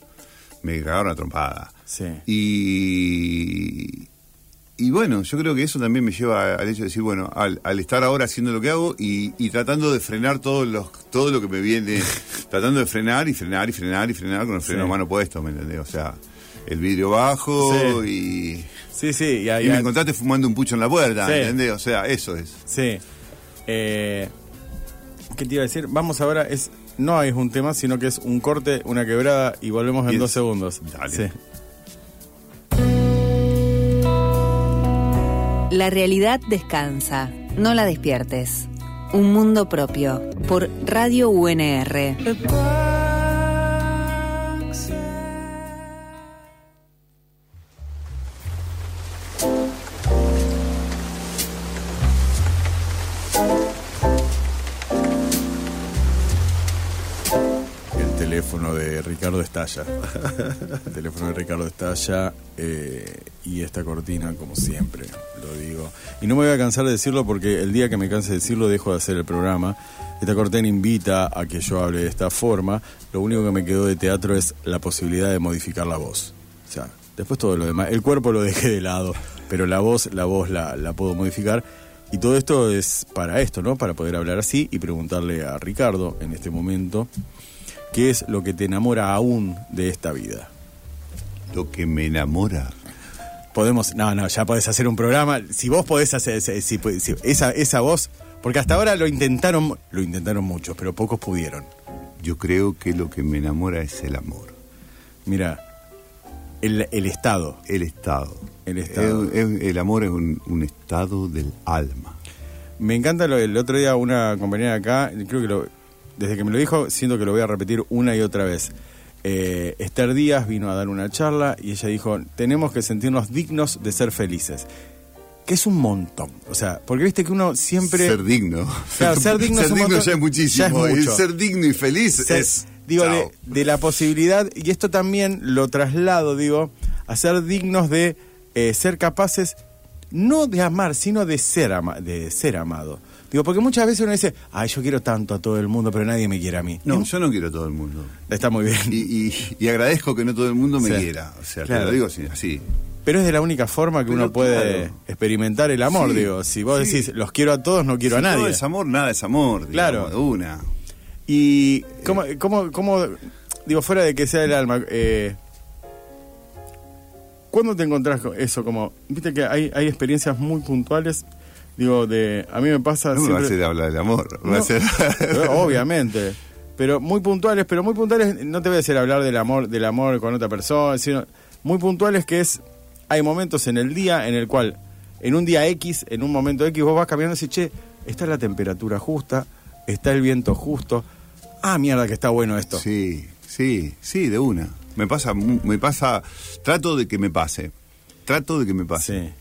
me cagaron a trompada. Sí. Y, y bueno, yo creo que eso también me lleva al hecho de decir, bueno, al, al estar ahora haciendo lo que hago y, y tratando de frenar todos los, todo lo que me viene, tratando de frenar y frenar y frenar y frenar con el freno Sí. a mano puesto, ¿me entendés? O sea, el vidrio bajo y, Sí, sí, y, ahí- y me encontraste fumando un pucho en la puerta, Sí. ¿entendés? O sea, eso es. Sí. Eh, ¿Qué te iba a decir? Vamos ahora, es no es un tema, sino que es un corte, una quebrada y volvemos en dos segundos. Dale. Sí. La realidad descansa, no la despiertes. Un mundo propio, por Radio UNR. El teléfono de Ricardo estalla eh, y esta cortina, como siempre, lo digo. Y no me voy a cansar de decirlo porque el día que me canse de decirlo dejo de hacer el programa. Esta cortina invita a que yo hable de esta forma. Lo único que me quedó de teatro es la posibilidad de modificar la voz. O sea, después todo lo demás. El cuerpo lo dejé de lado, pero la voz, la voz la, la puedo modificar. Y todo esto es para esto, ¿no? Para poder hablar así y preguntarle a Ricardo en este momento ¿Qué es lo que te enamora aún de esta vida? Lo que me enamora. Podemos, no, no, ya podés hacer un programa. Si vos podés hacer si- esa, esa voz, porque hasta ahora lo intentaron, lo intentaron muchos, pero pocos pudieron. Yo creo que lo que me enamora es el amor, Mira, el, el estado, el estado. El estado. Es- es- el amor es un, un estado del alma. Me encanta lo, el otro día una compañera acá, creo que lo, desde que me lo dijo, siento que lo voy a repetir una y otra vez. Eh, Esther Díaz vino a dar una charla y ella dijo, tenemos que sentirnos dignos de ser felices. Que es un montón. O sea, porque viste que uno siempre... Ser digno. Claro, ser digno es un montón. ya es muchísimo. Ya es Y ser digno y feliz ser- es. digo, de, de la posibilidad, y esto también lo traslado, digo, a ser dignos de eh, ser capaces, no de amar, sino de ser, ama- de ser amado. Digo, porque muchas veces uno dice, ay, yo quiero tanto a todo el mundo, pero nadie me quiere a mí. No, Y- yo no quiero a todo el mundo. Está muy bien. Y, y- y agradezco que no todo el mundo me Sí. quiera. O sea, Claro. te lo digo así. así. Pero es de la única forma que Pero uno puede claro. experimentar el amor, Sí, digo. Si vos sí. decís, los quiero a todos, no quiero Si a nadie. Todo es amor, nada es amor. digamos, Claro. Una. Y cómo, cómo, cómo, digo, fuera de que sea el alma, eh, ¿cuándo te encontrás con eso? Como, viste que hay, hay experiencias muy puntuales, digo, de, a mí me pasa No me va a hacer hablar del amor. No, hacer- obviamente, pero muy puntuales, pero muy puntuales, no te voy a hacer hablar del amor, del amor con otra persona, sino muy puntuales que es, hay momentos en el día en el cual, en un día X, en un momento X, vos vas caminando y dices, che, está la temperatura justa, está el viento justo, ah, mierda que está bueno esto. Sí, sí, sí, de una. Me pasa, me pasa, trato de que me pase. Trato de que me pase. Sí.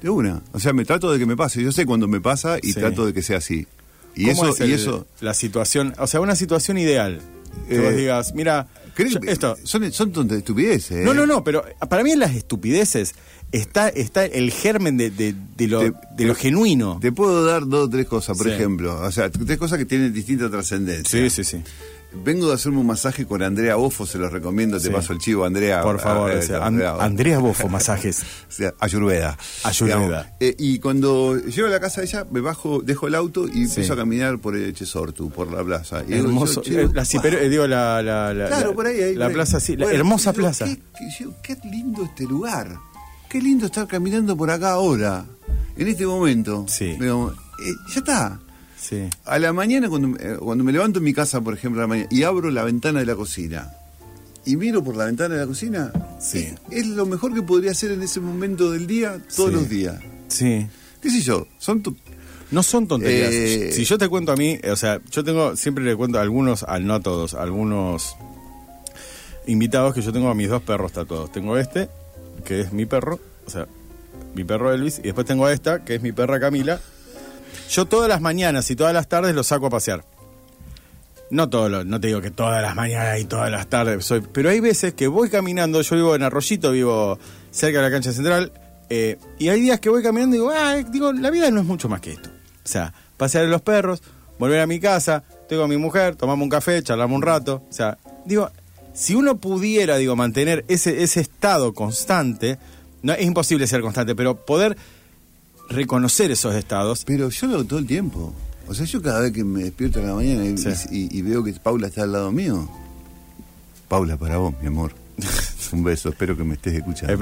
De una. O sea, me trato de que me pase. Yo sé cuando me pasa y Sí. trato de que sea así. Y ¿Cómo eso, es el- y eso. la situación, o sea, una situación ideal. Que Eh, vos digas, mira, ¿querés- yo- esto, Son, son estupideces. ¿eh? No, no, no, pero para mí en las estupideces está, está el germen de, de- de lo, Te- de lo genuino. Te puedo dar dos o tres cosas, por Sí. ejemplo. O sea, tres cosas que tienen distinta trascendencia. Sí, sí, sí. Vengo de hacerme un masaje con Andrea Bofo, se los recomiendo, te Sí. paso el chivo, Andrea. Por favor, Ah, o sea, eh, An- Andrea Bofo, masajes. o sea, Ayurveda. Ayurveda. Eh, y cuando llego a la casa de ella, me bajo, dejo el auto y empiezo a caminar por el Chesortu, por la plaza. Y digo, Hermoso. yo, Eh, la, wow. Ciper- eh, digo, la, la, la- Claro, la- por ahí. ahí, la plaza, sí. La hermosa digo, plaza. Qué, yo, lindo este lugar. Qué lindo estar caminando por acá ahora, en este momento. Sí. Eh, ya está. Sí. A la mañana, cuando, eh, cuando me levanto en mi casa, por ejemplo, a la mañana, y abro la ventana de la cocina, y miro por la ventana de la cocina, Sí. es, es lo mejor que podría hacer en ese momento del día, todos Sí. los días. Sí. ¿Qué sé yo? Son tu- No son tonterías. Eh, si yo te cuento a mí, o sea, yo tengo, siempre le cuento a algunos, al no a todos, a algunos invitados que yo tengo a mis dos perros tatuados. Tengo este, que es mi perro, o sea, mi perro Elvis, y después tengo a esta, que es mi perra Camila. Yo todas las mañanas y todas las tardes los saco a pasear. No todo lo- no te digo que todas las mañanas y todas las tardes soy, pero hay veces que voy caminando, yo vivo en Arroyito, vivo cerca de la cancha central, eh, y hay días que voy caminando y digo, ah, digo, la vida no es mucho más que esto. O sea, pasear a los perros, volver a mi casa, tengo a mi mujer, tomamos un café, charlamos un rato. O sea, digo, si uno pudiera, digo, mantener ese, ese estado constante, no, es imposible ser constante, pero poder reconocer esos estados. Pero yo lo hago todo el tiempo. O sea, yo cada vez que me despierto en la mañana y, Sí. y- y veo que Paula está al lado mío. Paula, para vos, mi amor. Un beso, espero que me estés escuchando.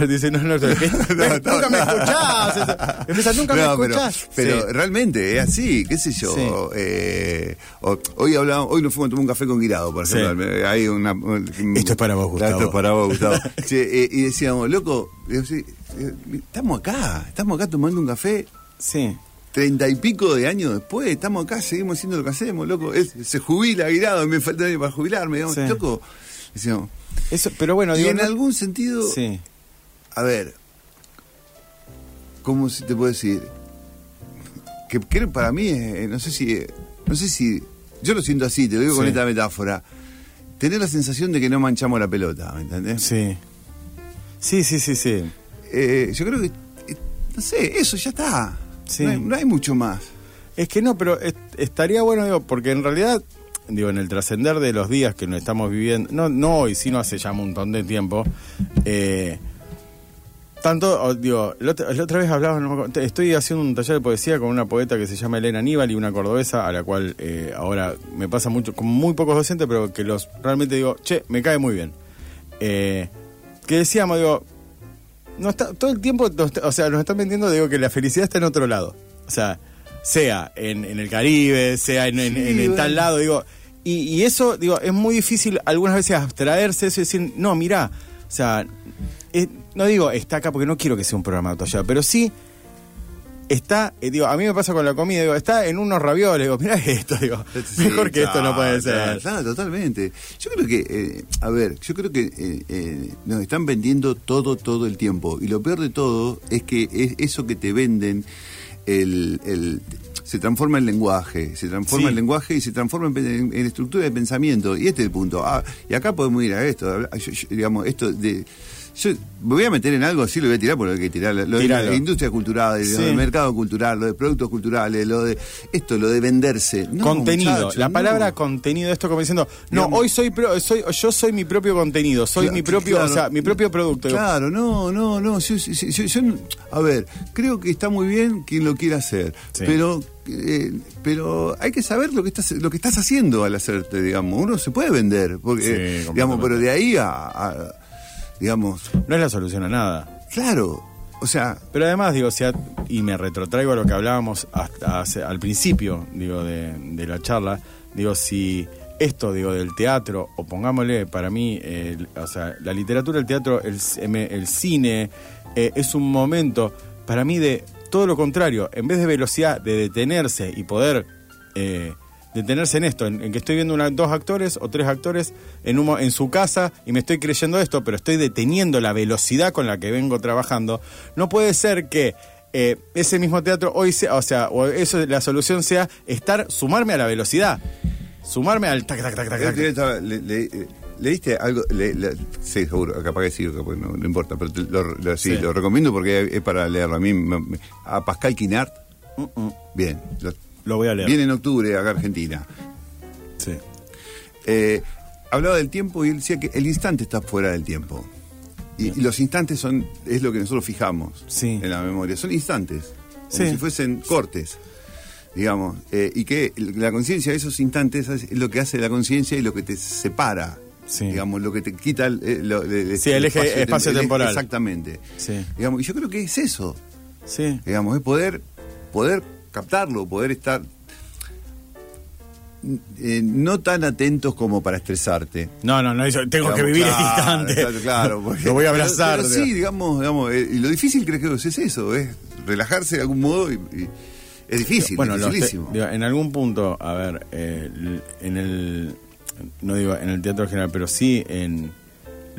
Eh, dice, no, no, no, nunca me escuchás. Empieza, nunca me escuchás. pero realmente es así, qué sé yo. Eh, hoy hablamos, hoy nos fuimos a tomar un café con Guirado, por ejemplo. Hay una, Esto es para vos, Gustavo. Esto es para vos, Gustavo. Eh, y decíamos, loco, eh, estamos acá, estamos acá tomando un café Sí. treinta y pico de años después, estamos acá, seguimos haciendo lo que hacemos, loco. Se jubila Guirado, me falta año para jubilarme, digamos, Sí. loco. Decíamos, Eso, pero bueno, y digo, en no- algún sentido, Sí. A ver, ¿cómo te puede decir? Que, que para mí, es, no sé si, no sé si, yo lo siento así, te lo digo con esta metáfora, tener la sensación de que no manchamos la pelota, ¿me entendés? Sí. Sí, sí, sí, sí. Eh, yo creo que, eh, no sé, eso ya está. Sí. No, hay, no hay mucho más. Es que no, pero es- estaría bueno, digo, porque en realidad, digo, en el trascender de los días que nos estamos viviendo, no, no hoy, sino hace ya un montón de tiempo, eh, tanto, digo, la otra, vez hablaba, no me acuerdo, estoy haciendo un taller de poesía con una poeta que se llama Elena Aníbal y una cordobesa a la cual eh, ahora me pasa mucho, con muy pocos docentes, pero que los realmente digo, che, me cae muy bien. Eh, que decíamos, digo, no está, todo el tiempo, o sea, nos están vendiendo, digo, que la felicidad está en otro lado. O sea, sea en, en el Caribe, sea en, en- Sí, en- en bueno. tal lado, digo. Y, y eso, digo, es muy difícil algunas veces abstraerse eso y decir, no, mirá, o sea, eh, no digo está acá porque no quiero que sea un programa de pero sí está, eh, digo, a mí me pasa con la comida, digo, está en unos ravioles, digo, mirá esto, digo, Sí, mejor que esto no puede ser. Claro, totalmente. Yo creo que, eh, a ver, yo creo que eh, eh, nos están vendiendo todo, todo el tiempo. Y lo peor de todo es que es eso que te venden, el, el- se transforma en lenguaje, se transforma Sí. en lenguaje y se transforma en, en- en estructura de pensamiento. Y este es el punto. Ah, y acá podemos ir a esto, a hablar- yo- yo- digamos, esto de... Yo me voy a meter en algo, sí lo voy a tirar porque lo hay que tirar. Lo de la industria cultural, Sí. lo del mercado cultural, lo de productos culturales, lo de esto, lo de venderse. No, contenido, muchacho, la no. palabra contenido, esto como diciendo, no, Digamos- hoy soy, pro- soy yo soy mi propio contenido, soy mi propio, claro. o sea, mi propio producto. Claro, no, no, no. Yo, yo- yo- yo no- a ver, creo que está muy bien quien lo quiera hacer, Sí. pero eh, pero hay que saber lo que estás lo que estás haciendo al hacerte, digamos. Uno se puede vender, porque Sí, eh, digamos, pero de ahí a, a- digamos, No es la solución a nada. claro, o sea, Pero además, digo, o sea, y me retrotraigo a lo que hablábamos hasta hace- al principio, digo, de, de la charla, digo, si esto, digo, del teatro, o pongámosle para mí, eh, o sea, la literatura, el teatro, el, em, el cine, eh, es un momento, para mí, de todo lo contrario, en vez de velocidad, de detenerse y poder... eh, detenerse en esto, en, en que estoy viendo una, dos actores o tres actores en, un mo- en su casa y me estoy creyendo esto, pero estoy deteniendo la velocidad con la que vengo trabajando, no puede ser que eh, ese mismo teatro hoy sea, o sea, o eso la solución sea estar, sumarme a la velocidad, sumarme al tac, tac, tac, tac, tac. estaba- le- le- eh, leíste algo, le- le- sí, seguro, capaz que sí, capaz no, no importa, pero te- lo, lo- sí, Sí. lo recomiendo porque es para leerlo. A mí, me- me- a Pascal Quinart, Mm, mm. bien, lo- Lo voy a leer. viene en octubre acá a Argentina. Sí. eh, hablaba del tiempo y él decía que el instante está fuera del tiempo. Y, y los instantes son es lo que nosotros fijamos Sí. en la memoria. Son instantes, como Sí. si fuesen cortes, digamos. eh, y que la conciencia de esos instantes es lo que hace la conciencia y lo que te separa. Sí. Digamos, lo que te quita el, eh, el- Sí, el eje tem- espacio-temporal. Exactamente. Sí. Digamos, y yo creo que es eso. Sí. Digamos, es poder, poder captarlo, poder estar eh, no tan atentos como para estresarte. No, no, no, yo tengo que vivir claro, instante. Claro, porque- Lo voy a abrazar. pero sí, digamos, digamos eh, y lo difícil creo que es eso, es relajarse de algún modo y, y es difícil, bueno, te- dificilísimo. digo, en algún punto, a ver, eh, en el, no digo en el teatro general, pero sí en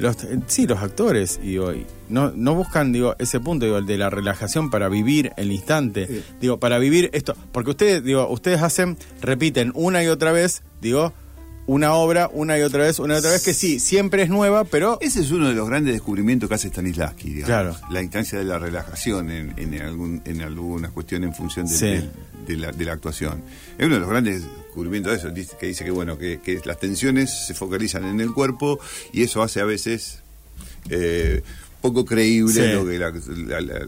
los, eh, sí los actores, y digo, y no, no buscan, digo, ese punto, digo, el de la relajación para vivir el instante, Sí. digo, para vivir esto, porque ustedes, digo, ustedes hacen, repiten una y otra vez, digo, una obra, una y otra vez, una y otra vez, que sí, siempre es nueva, pero Ese es uno de los grandes descubrimientos que hace Stanislavski, digamos. Claro. La instancia de la relajación en, en, algún, en alguna cuestión en función de, Sí. de- de la, de la actuación. Es uno de los grandes descubrimientos de eso, dice- que dice que bueno, que, que las tensiones se focalizan en el cuerpo y eso hace a veces eh, poco creíble Sí. lo que la- la- la-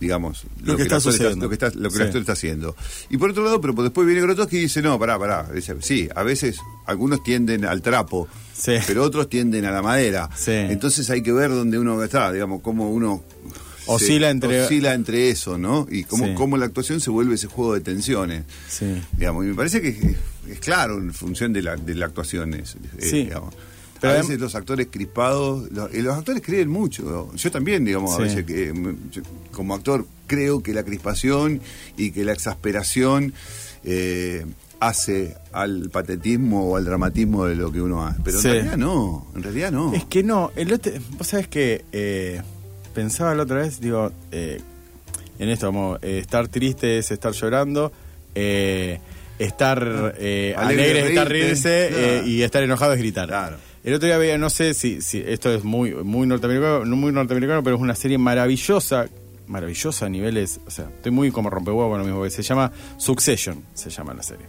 digamos Lo que el está sucediendo. lo que, está, lo que Sí. el actor está haciendo. Y por otro lado, pero después viene Grotowski y dice, no, pará, pará. Dice, sí, a veces algunos tienden al trapo, Sí. pero otros tienden a la madera. Sí. Entonces hay que ver dónde uno está, digamos, cómo uno Oscila entre- oscila entre eso, ¿no? Y cómo, cómo la actuación se vuelve ese juego de tensiones. Digamos, y me parece que es, es claro en función de la, de la actuación. es- es, Sí. digamos. Pero a veces los actores crispados, los, actores creen mucho. Yo también, digamos, Sí. a veces que mm, yo, como actor creo que la crispación y que la exasperación eh, hace al patetismo o al dramatismo de lo que uno hace. Pero Sí. en realidad no, en realidad no. Es que no, el otro, vos sabés que eh, pensaba la otra vez, digo, eh, en esto, como eh, estar triste es estar llorando, eh, estar eh, Alegre alegre, es estar reírse eh, y estar enojado es gritar. Claro. El otro día veía, no sé si, si esto es muy, muy norteamericano, no muy norteamericano, pero es una serie maravillosa, maravillosa a niveles, o sea, estoy muy como rompehuevo con lo mismo, que se llama Succession, se llama la serie.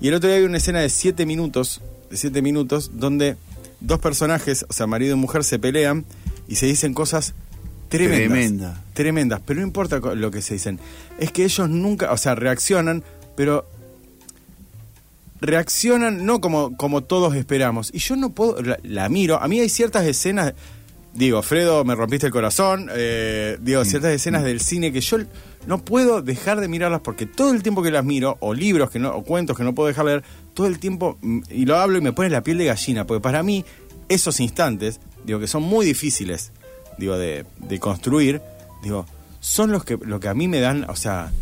Y el otro día había una escena de siete minutos, de siete minutos, donde dos personajes, o sea, marido y mujer, se pelean y se dicen cosas tremendas. Tremenda. Tremendas, pero no importa lo que se dicen. Es que ellos nunca, o sea, reaccionan, pero reaccionan no como, como todos esperamos. Y yo no puedo, la, la miro, a mí hay ciertas escenas, digo, Fredo, me rompiste el corazón, eh, digo, ciertas escenas del cine que yo no puedo dejar de mirarlas porque todo el tiempo que las miro, o libros que no, o cuentos que no puedo dejar de leer, todo el tiempo, mm, y lo hablo y me pone la piel de gallina, porque para mí esos instantes, digo, que son muy difíciles, digo, de, de construir, digo, son los que, lo que a mí me dan, o sea,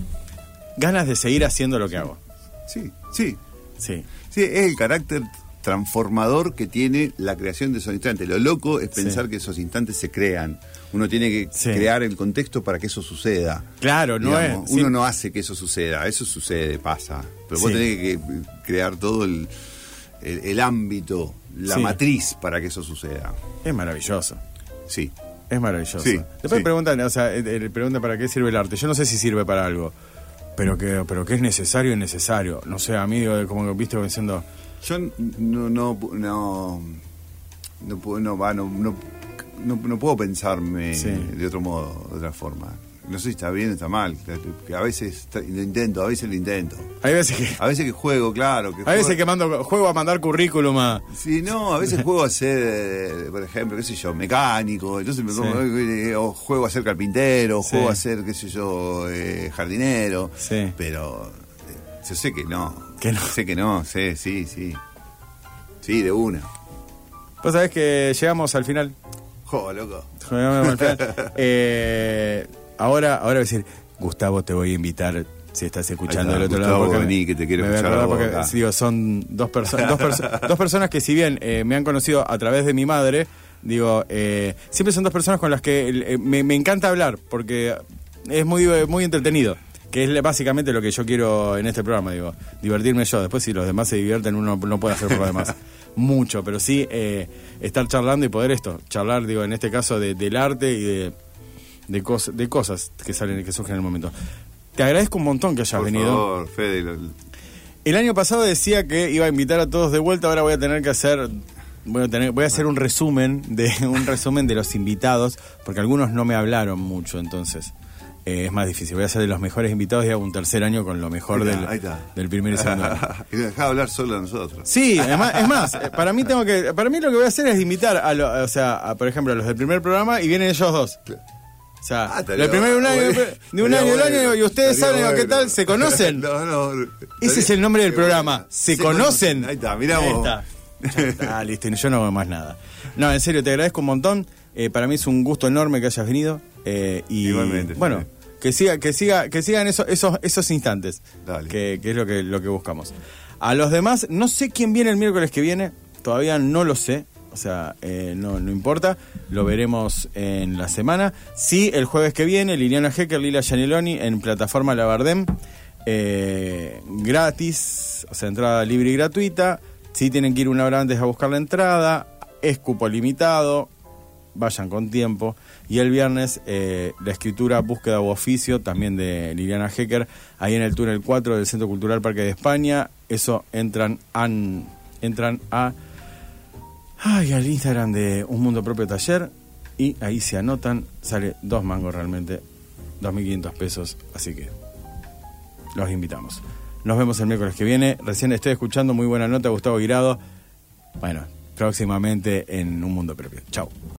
ganas de seguir haciendo lo que hago. Sí, sí. Sí. Sí, es el carácter transformador que tiene la creación de esos instantes. Lo loco es pensar Sí. que esos instantes se crean. Uno tiene que Sí. crear el contexto para que eso suceda. Claro, no es. Uno sí. no hace que eso suceda, eso sucede, pasa. Pero vos tenés que crear todo el, el- el ámbito, la matriz para que eso suceda. Es maravilloso. Sí. Es maravilloso. Sí, Después preguntan, o sea, preguntan para qué sirve el arte. Yo no sé si sirve para algo, pero que, pero que es necesario, es necesario. No sé, a mí, digo, como que viste diciendo, Yo no, no, no, no, no, no, no, no- no puedo pensarme Sí. de otro modo, de otra forma. No sé si está bien o está mal, que a veces lo intento, a veces lo intento. hay veces que, A veces que juego, claro. Que juego- veces que mando, juego a mandar currículum a. Sí, no, a veces juego a ser, eh, por ejemplo, qué sé yo, mecánico, entonces me pongo, eh, o juego a ser carpintero, o Sí. juego a ser, qué sé yo, eh, jardinero, Sí. pero yo sé que no, Que no. sé que no, sé, sí, sí, sí, de una. Vos sabés que llegamos al final. Jo, loco. Llegamos al final. Eh, ahora, ahora voy a decir, Gustavo, te voy a invitar. Si estás escuchando del otro Gustavo, lado. porque vení, que te quiero escuchar a porque, acá. digo, son dos, perso- dos, perso- dos personas que si bien eh, me han conocido a través de mi madre, digo, eh, siempre son dos personas con las que eh, me, me encanta hablar porque es muy, muy entretenido. Que es básicamente lo que yo quiero en este programa, digo, divertirme yo. Después, si los demás se divierten, uno no puede hacer por lo demás mucho, pero sí eh, estar charlando y poder esto, charlar, digo, en este caso de- del arte y de, de, cos- de cosas que salen, que surgen en el momento. Te agradezco un montón que hayas Por venido. favor, Fede, lo- El año pasado decía que iba a invitar a todos de vuelta, ahora voy a tener que hacer voy a, tener, voy a hacer un resumen de un resumen de los invitados, porque algunos no me hablaron mucho, entonces eh, es más difícil. Voy a hacer de los mejores invitados y hago un tercer año con lo mejor Ahí del, está, ahí está. del primer y segundo año. y dejaba hablar solo a nosotros. Sí, además, es más, eh, para mí tengo que, para mí lo que voy a hacer es invitar a, lo- o sea, a, por ejemplo, a los del primer programa y vienen ellos dos. O sea, Ah, primer de un año, de un año, año, y ustedes saben qué bueno. tal, ¿se conocen? no, no. Ese es el nombre del programa. ¿Se, conocen? Ahí está, mirá Ahí vos. está. Ya está, listo, y yo no hago más nada. No, en serio, te agradezco un montón. Eh, para mí es un gusto enorme que hayas venido. eh, y Igualmente, bueno, Fede. que siga, que siga, que sigan esos, esos, esos instantes. Dale. Que, que es lo que, lo que buscamos. A los demás, no sé quién viene el miércoles que viene, todavía no lo sé. O sea, eh, no, no importa, lo veremos en la semana. Sí, el jueves que viene, Liliana Hecker, Lila Gianelloni en plataforma La Bardem, eh, gratis, o sea, entrada libre y gratuita. Sí tienen que ir una hora antes a buscar la entrada, es cupo limitado, vayan con tiempo. Y el viernes, eh, la escritura Búsqueda u Oficio, también de Liliana Hecker, ahí en el túnel 4 del Centro Cultural Parque de España. Eso entran, an- entran a ay, al Instagram de Un Mundo Propio Taller y ahí se anotan. Sale dos mangos realmente, 2.500 pesos. Así que los invitamos. Nos vemos el miércoles que viene. Recién estoy escuchando muy buena nota, Gustavo Guirado. Bueno, próximamente en Un Mundo Propio. Chao.